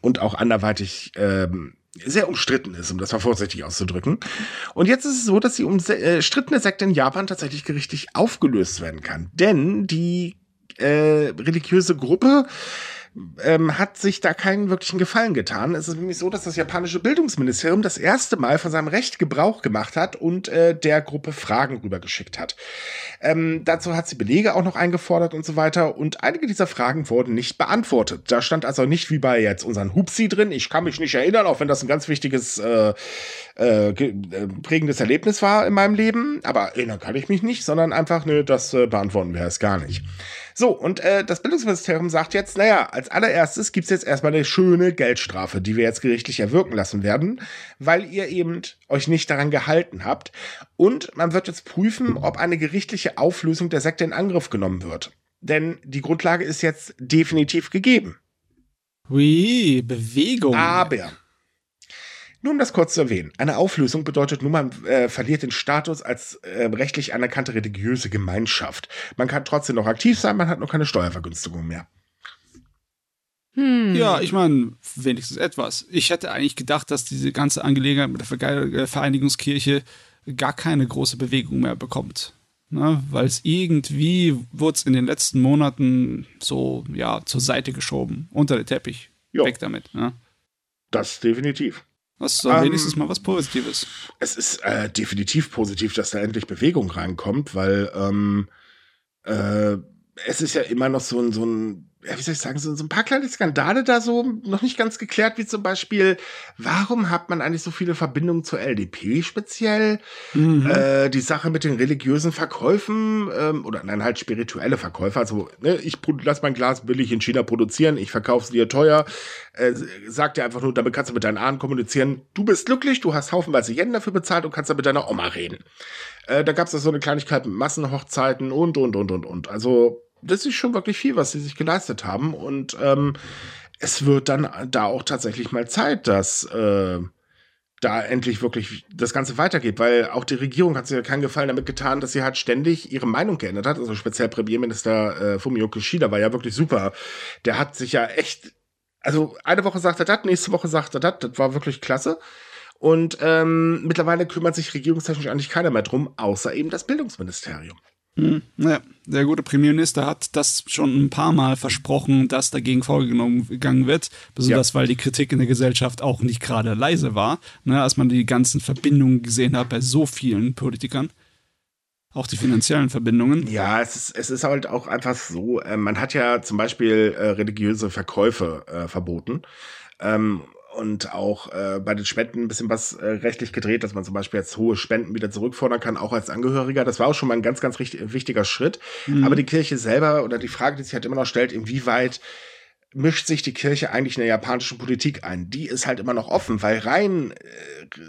und auch anderweitig ähm, sehr umstritten ist, um das mal vorsichtig auszudrücken. Und jetzt ist es so, dass die umstrittene äh, Sekte in Japan tatsächlich gerichtlich aufgelöst werden kann. Denn die äh, religiöse Gruppe ähm, hat sich da keinen wirklichen Gefallen getan. Es ist nämlich so, dass das japanische Bildungsministerium das erste Mal von seinem Recht Gebrauch gemacht hat und äh, der Gruppe Fragen rübergeschickt hat. Ähm, dazu hat sie Belege auch noch eingefordert und so weiter und einige dieser Fragen wurden nicht beantwortet. Da stand also nicht wie bei jetzt unseren Hupsi drin, ich kann mich nicht erinnern, auch wenn das ein ganz wichtiges äh, äh, äh, prägendes Erlebnis war in meinem Leben, aber erinnern kann ich mich nicht, sondern einfach, ne, das äh, beantworten wir erst gar nicht. So, und äh, das Bildungsministerium sagt jetzt, naja, als allererstes gibt's jetzt erstmal eine schöne Geldstrafe, die wir jetzt gerichtlich erwirken lassen werden, weil ihr eben euch nicht daran gehalten habt. Und man wird jetzt prüfen, ob eine gerichtliche Auflösung der Sekte in Angriff genommen wird. Denn die Grundlage ist jetzt definitiv gegeben. Ui, Bewegung. Aber nur um das kurz zu erwähnen, eine Auflösung bedeutet nur, man äh, verliert den Status als äh, rechtlich anerkannte religiöse Gemeinschaft. Man kann trotzdem noch aktiv sein, man hat noch keine Steuervergünstigung mehr. Hm. Ja, ich meine, wenigstens etwas. Ich hätte eigentlich gedacht, dass diese ganze Angelegenheit mit der äh, Vereinigungskirche gar keine große Bewegung mehr bekommt. Ne? Weil es irgendwie wurde es in den letzten Monaten so, ja, zur Seite geschoben, unter den Teppich. Jo. Weg damit. Ne? Das definitiv. Was ist ähm, wenigstens mal was Positives? Es ist äh, definitiv positiv, dass da endlich Bewegung reinkommt, weil ähm, äh, es ist ja immer noch so ein, so ein ja, wie soll ich sagen, so, so ein paar kleine Skandale da so noch nicht ganz geklärt, wie zum Beispiel, warum hat man eigentlich so viele Verbindungen zur LDP speziell? Mhm. Äh, die Sache mit den religiösen Verkäufen ähm, oder nein, halt spirituelle Verkäufe. Also, ne, ich lass mein Glas billig in China produzieren, ich verkaufe es dir teuer. Äh, sag dir einfach nur, damit kannst du mit deinen Ahnen kommunizieren. Du bist glücklich, du hast haufenweise Yen dafür bezahlt und kannst dann mit deiner Oma reden. Äh, da gab es so eine Kleinigkeit mit Massenhochzeiten und, und, und, und, und. Also, das ist schon wirklich viel, was sie sich geleistet haben. Und ähm, es wird dann da auch tatsächlich mal Zeit, dass äh, da endlich wirklich das Ganze weitergeht, weil auch die Regierung hat sich ja keinen Gefallen damit getan, dass sie halt ständig ihre Meinung geändert hat. Also speziell Premierminister äh, Fumio Kishida war ja wirklich super. Der hat sich ja echt, also eine Woche sagt er das, nächste Woche sagt er das, das war wirklich klasse. Und ähm, mittlerweile kümmert sich regierungstechnisch eigentlich keiner mehr drum, außer eben das Bildungsministerium. Hm, ja, der gute Premierminister hat das schon ein paar Mal versprochen, dass dagegen vorgegangen wird, besonders ja. weil die Kritik in der Gesellschaft auch nicht gerade leise war, ne, als man die ganzen Verbindungen gesehen hat bei so vielen Politikern. Auch die finanziellen Verbindungen. Ja, es ist, es ist halt auch einfach so, äh, man hat ja zum Beispiel äh, religiöse Verkäufe äh, verboten. Ähm, und auch äh, bei den Spenden ein bisschen was äh, rechtlich gedreht, dass man zum Beispiel jetzt hohe Spenden wieder zurückfordern kann, auch als Angehöriger. Das war auch schon mal ein ganz, ganz richtig, wichtiger Schritt. Mhm. Aber die Kirche selber oder die Frage, die sich halt immer noch stellt, inwieweit mischt sich die Kirche eigentlich in der japanischen Politik ein? Die ist halt immer noch offen, weil rein äh,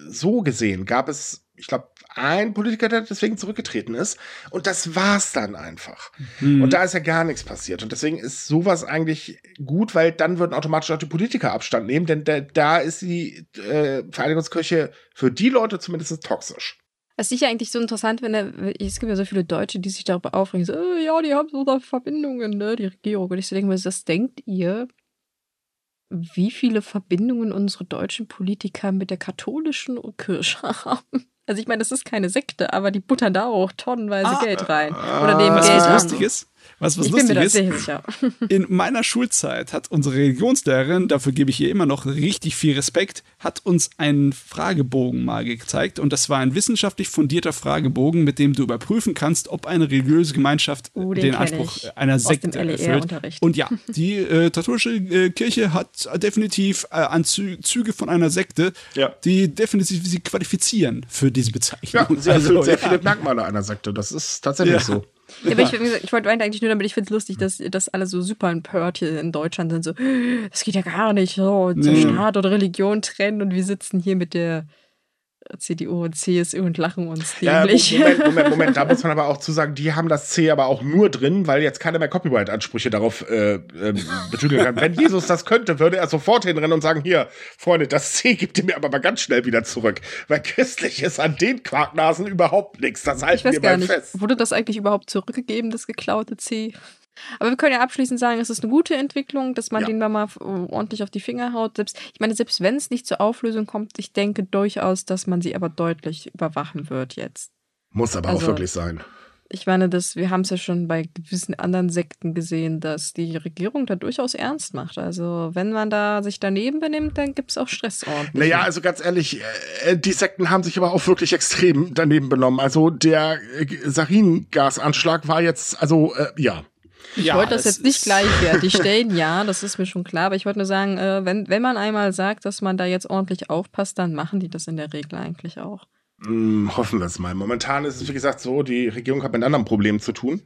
so gesehen gab es, ich glaube, ein Politiker, der deswegen zurückgetreten ist. Und das war's dann einfach. Mhm. Und da ist ja gar nichts passiert. Und deswegen ist sowas eigentlich gut, weil dann würden automatisch auch die Politiker Abstand nehmen, denn da, da ist die äh, Vereinigungskirche für die Leute zumindest toxisch. Es ist ja eigentlich so interessant, wenn er, es gibt ja so viele Deutsche, die sich darüber aufregen, so, äh, ja, die haben so da Verbindungen, ne, die Regierung. Und ich so denke mir, das denkt ihr, wie viele Verbindungen unsere deutschen Politiker mit der katholischen Kirche haben? Also ich meine, das ist keine Sekte, aber die buttern da auch tonnenweise ah, Geld rein. Oder nehmen was Geld was lustig ist? Was, was ich lustig ist, in meiner Schulzeit hat unsere Religionslehrerin, dafür gebe ich ihr immer noch richtig viel Respekt, hat uns einen Fragebogen mal gezeigt und das war ein wissenschaftlich fundierter Fragebogen, mit dem du überprüfen kannst, ob eine religiöse Gemeinschaft uh, den, den Anspruch einer Sekte e erfüllt. Und ja, die äh, katholische äh, Kirche hat definitiv äh, Anzüge von einer Sekte, ja. die definitiv sie qualifizieren für diese Bezeichnung. Ja, sie erfüllt also, sehr ja. viele Merkmale einer Sekte. Das ist tatsächlich ja. so. Ja, aber ich, ich wollte eigentlich nur damit, ich finde es lustig, dass, dass alle so super empört hier in Deutschland sind, so, das geht ja gar nicht, so, so nee. Staat oder Religion trennen und wir sitzen hier mit der CDU und CSU und lachen uns dämlich. Ja, Moment, Moment, Moment, da muss man aber auch zu sagen, die haben das C aber auch nur drin, weil jetzt keiner mehr Copyright-Ansprüche darauf äh, äh, betügeln kann. Wenn Jesus das könnte, würde er sofort hinrennen und sagen, hier, Freunde, das C gibt ihr mir aber mal ganz schnell wieder zurück. Weil christlich ist an den Quarknasen überhaupt nichts. Das halten wir mal fest. Wurde das eigentlich überhaupt zurückgegeben, das geklaute C? Aber wir können ja abschließend sagen, es ist eine gute Entwicklung, dass man ja. den mal ordentlich auf die Finger haut. Selbst, ich meine, selbst wenn es nicht zur Auflösung kommt, ich denke durchaus, dass man sie aber deutlich überwachen wird jetzt. Muss aber also, auch wirklich sein. Ich meine, das, wir haben es ja schon bei gewissen anderen Sekten gesehen, dass die Regierung da durchaus ernst macht. Also wenn man da sich daneben benimmt, dann gibt es auch Stress. Naja, also ganz ehrlich, äh, die Sekten haben sich aber auch wirklich extrem daneben benommen. Also der äh, Sarin-Gasanschlag war jetzt, also äh, ja. Ich ja, wollte das jetzt nicht gleichwertig stellen, ja, das ist mir schon klar, aber ich wollte nur sagen, äh, wenn, wenn man einmal sagt, dass man da jetzt ordentlich aufpasst, dann machen die das in der Regel eigentlich auch. Hm, hoffen wir es mal. Momentan ist es, wie gesagt, so, die Regierung hat mit anderen Problemen zu tun.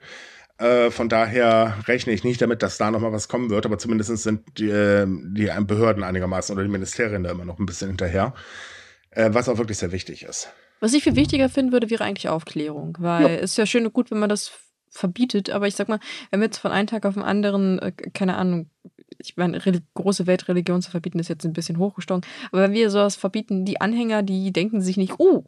Äh, von daher rechne ich nicht damit, dass da nochmal was kommen wird, aber zumindest sind die, äh, die Behörden einigermaßen oder die Ministerien da immer noch ein bisschen hinterher, äh, was auch wirklich sehr wichtig ist. Was ich viel wichtiger finden würde, wäre eigentlich Aufklärung, weil ja. es ist ja schön und gut, wenn man das verbietet, aber ich sag mal, wenn wir jetzt von einem Tag auf den anderen, äh, keine Ahnung, ich meine, große Weltreligion zu verbieten ist jetzt ein bisschen hochgestochen, aber wenn wir sowas verbieten, die Anhänger, die denken sich nicht, oh,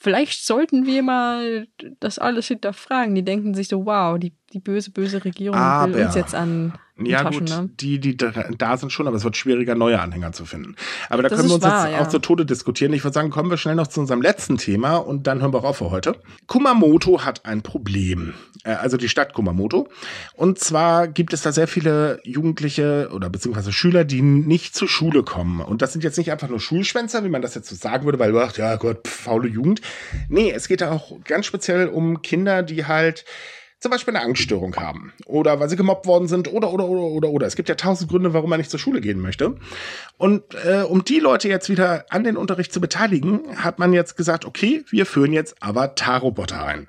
vielleicht sollten wir mal das alles hinterfragen. Die denken sich so, wow, die, die böse, böse Regierung aber, will uns jetzt an ja, Taschen, gut, ne? die, die da sind schon, aber es wird schwieriger, neue Anhänger zu finden. Aber da das können wir uns wahr, jetzt ja. auch zu Tode diskutieren. Ich würde sagen, kommen wir schnell noch zu unserem letzten Thema und dann hören wir auf für heute. Kumamoto hat ein Problem. Äh, also die Stadt Kumamoto. Und zwar gibt es da sehr viele Jugendliche oder beziehungsweise Schüler, die nicht zur Schule kommen. Und das sind jetzt nicht einfach nur Schulschwänzer, wie man das jetzt so sagen würde, weil, ach, ja Gott, pf, faule Jugend. Nee, es geht da auch ganz speziell um Kinder, die halt zum Beispiel eine Angststörung haben oder weil sie gemobbt worden sind oder oder oder oder oder. Es gibt ja tausend Gründe, warum man nicht zur Schule gehen möchte. Und äh, um die Leute jetzt wieder an den Unterricht zu beteiligen, hat man jetzt gesagt, okay, wir führen jetzt Avatar-Roboter ein.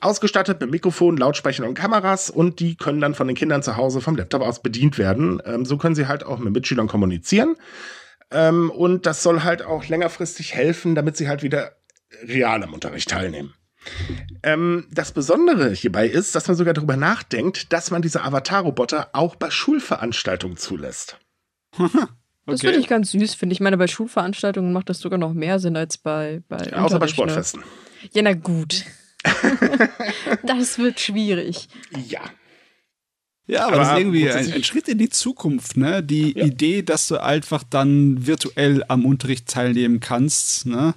Ausgestattet mit Mikrofon, Lautsprechern und Kameras und die können dann von den Kindern zu Hause vom Laptop aus bedient werden. Ähm, so können sie halt auch mit Mitschülern kommunizieren. Ähm, und das soll halt auch längerfristig helfen, damit sie halt wieder real am Unterricht teilnehmen. Ähm, das Besondere hierbei ist, dass man sogar darüber nachdenkt, dass man diese Avatar-Roboter auch bei Schulveranstaltungen zulässt. okay. Das finde ich ganz süß, finde ich. Ich meine, bei Schulveranstaltungen macht das sogar noch mehr Sinn als bei. bei ja, außer bei ne? Sportfesten. Ja, na gut. das wird schwierig. Ja. Ja, aber, aber das ist irgendwie ein, ein, Schritt in die Zukunft, ne? Die ja. Idee, dass du einfach dann virtuell am Unterricht teilnehmen kannst, ne?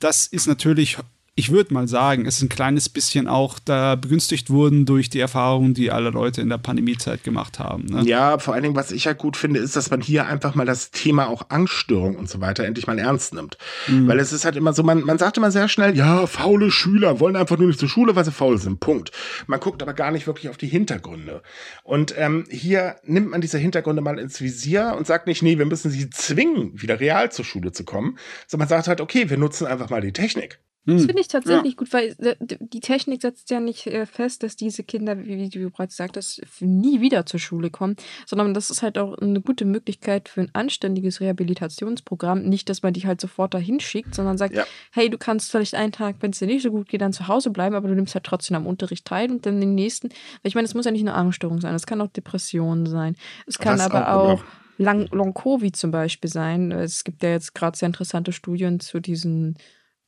Das ist natürlich ich würde mal sagen, es ist ein kleines bisschen auch da begünstigt wurden durch die Erfahrungen, die alle Leute in der Pandemiezeit gemacht haben. Ne? Ja, vor allen Dingen, was ich halt gut finde, ist, dass man hier einfach mal das Thema auch Angststörung und so weiter endlich mal ernst nimmt. Mhm. Weil es ist halt immer so, man, man sagt immer sehr schnell, ja, faule Schüler wollen einfach nur nicht zur Schule, weil sie faul sind. Punkt. Man guckt aber gar nicht wirklich auf die Hintergründe. Und ähm, hier nimmt man diese Hintergründe mal ins Visier und sagt nicht, nee, wir müssen sie zwingen, wieder real zur Schule zu kommen, sondern man sagt halt, okay, wir nutzen einfach mal die Technik. Das hm. finde ich tatsächlich ja. gut, weil die Technik setzt ja nicht äh, fest, dass diese Kinder, wie du bereits sagtest, nie wieder zur Schule kommen, sondern das ist halt auch eine gute Möglichkeit für ein anständiges Rehabilitationsprogramm. Nicht, dass man die halt sofort dahin schickt, sondern sagt, ja. hey, du kannst vielleicht einen Tag, wenn es dir nicht so gut geht, dann zu Hause bleiben, aber du nimmst halt trotzdem am Unterricht teil und dann den nächsten. Weil ich meine, es muss ja nicht eine Angststörung sein, es kann auch Depression sein. Es kann das aber auch. auch Long-Covid zum Beispiel sein. Es gibt ja jetzt gerade sehr interessante Studien zu diesen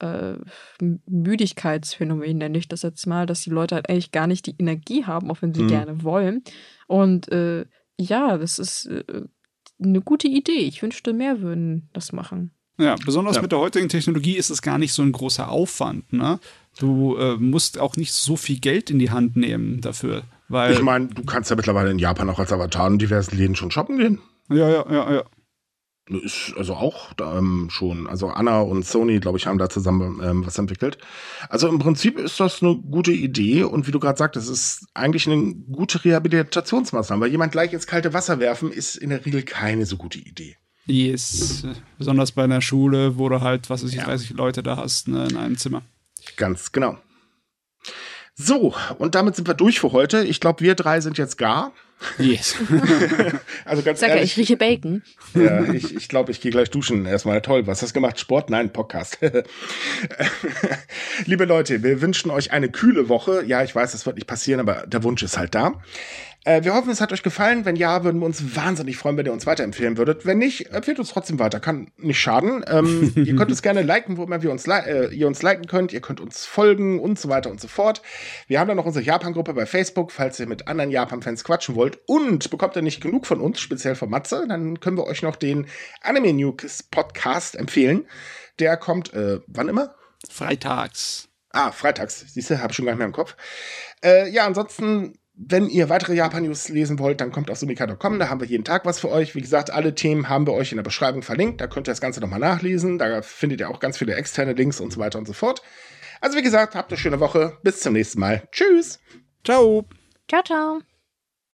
äh, Müdigkeitsphänomen, nenne ich das jetzt mal, dass die Leute halt eigentlich gar nicht die Energie haben, auch wenn sie mhm. gerne wollen. Und äh, ja, das ist äh, eine gute Idee. Ich wünschte, mehr würden das machen. Ja, besonders ja. mit der heutigen Technologie ist es gar nicht so ein großer Aufwand. Ne? Du äh, musst auch nicht so viel Geld in die Hand nehmen dafür. Weil ich meine, du kannst ja mittlerweile in Japan auch als Avatar in diversen Läden schon shoppen gehen. Ja, ja, ja, ja. Ist also auch ähm, schon. Also Anna und Sony, glaube ich, haben da zusammen ähm, was entwickelt. Also im Prinzip ist das eine gute Idee und wie du gerade sagtest, ist eigentlich eine gute Rehabilitationsmaßnahme. Weil jemand gleich ins kalte Wasser werfen, ist in der Regel keine so gute Idee. Yes. Besonders bei einer Schule, wo du halt, was weiß ich, ja. 30 Leute da hast, ne, in einem Zimmer. Ganz genau. So, und damit sind wir durch für heute. Ich glaube, wir drei sind jetzt gar. Yes. also ganz Sag ja, ehrlich. ich rieche Bacon. Ja, ich glaube, ich, glaub, ich gehe gleich duschen. Erstmal toll. Was hast du gemacht? Sport? Nein, Podcast. Liebe Leute, wir wünschen euch eine kühle Woche. Ja, ich weiß, das wird nicht passieren, aber der Wunsch ist halt da. Äh, wir hoffen, es hat euch gefallen. Wenn ja, würden wir uns wahnsinnig freuen, wenn ihr uns weiterempfehlen würdet. Wenn nicht, empfehlt uns trotzdem weiter. Kann nicht schaden. Ähm, ihr könnt uns gerne liken, wo immer wir uns äh, ihr uns liken könnt. Ihr könnt uns folgen und so weiter und so fort. Wir haben dann noch unsere Japan-Gruppe bei Facebook, falls ihr mit anderen Japan-Fans quatschen wollt. Und bekommt ihr nicht genug von uns, speziell von Matze, dann können wir euch noch den Anime News Podcast empfehlen. Der kommt, äh, wann immer? Freitags. Ah, freitags. Siehst du, habe ich schon gar nicht mehr im Kopf. Äh, ja, ansonsten wenn ihr weitere Japan-News lesen wollt, dann kommt auf sumika.com, da haben wir jeden Tag was für euch. Wie gesagt, alle Themen haben wir euch in der Beschreibung verlinkt, da könnt ihr das Ganze nochmal nachlesen, da findet ihr auch ganz viele externe Links und so weiter und so fort. Also wie gesagt, habt eine schöne Woche, bis zum nächsten Mal. Tschüss. Ciao. Ciao, ciao.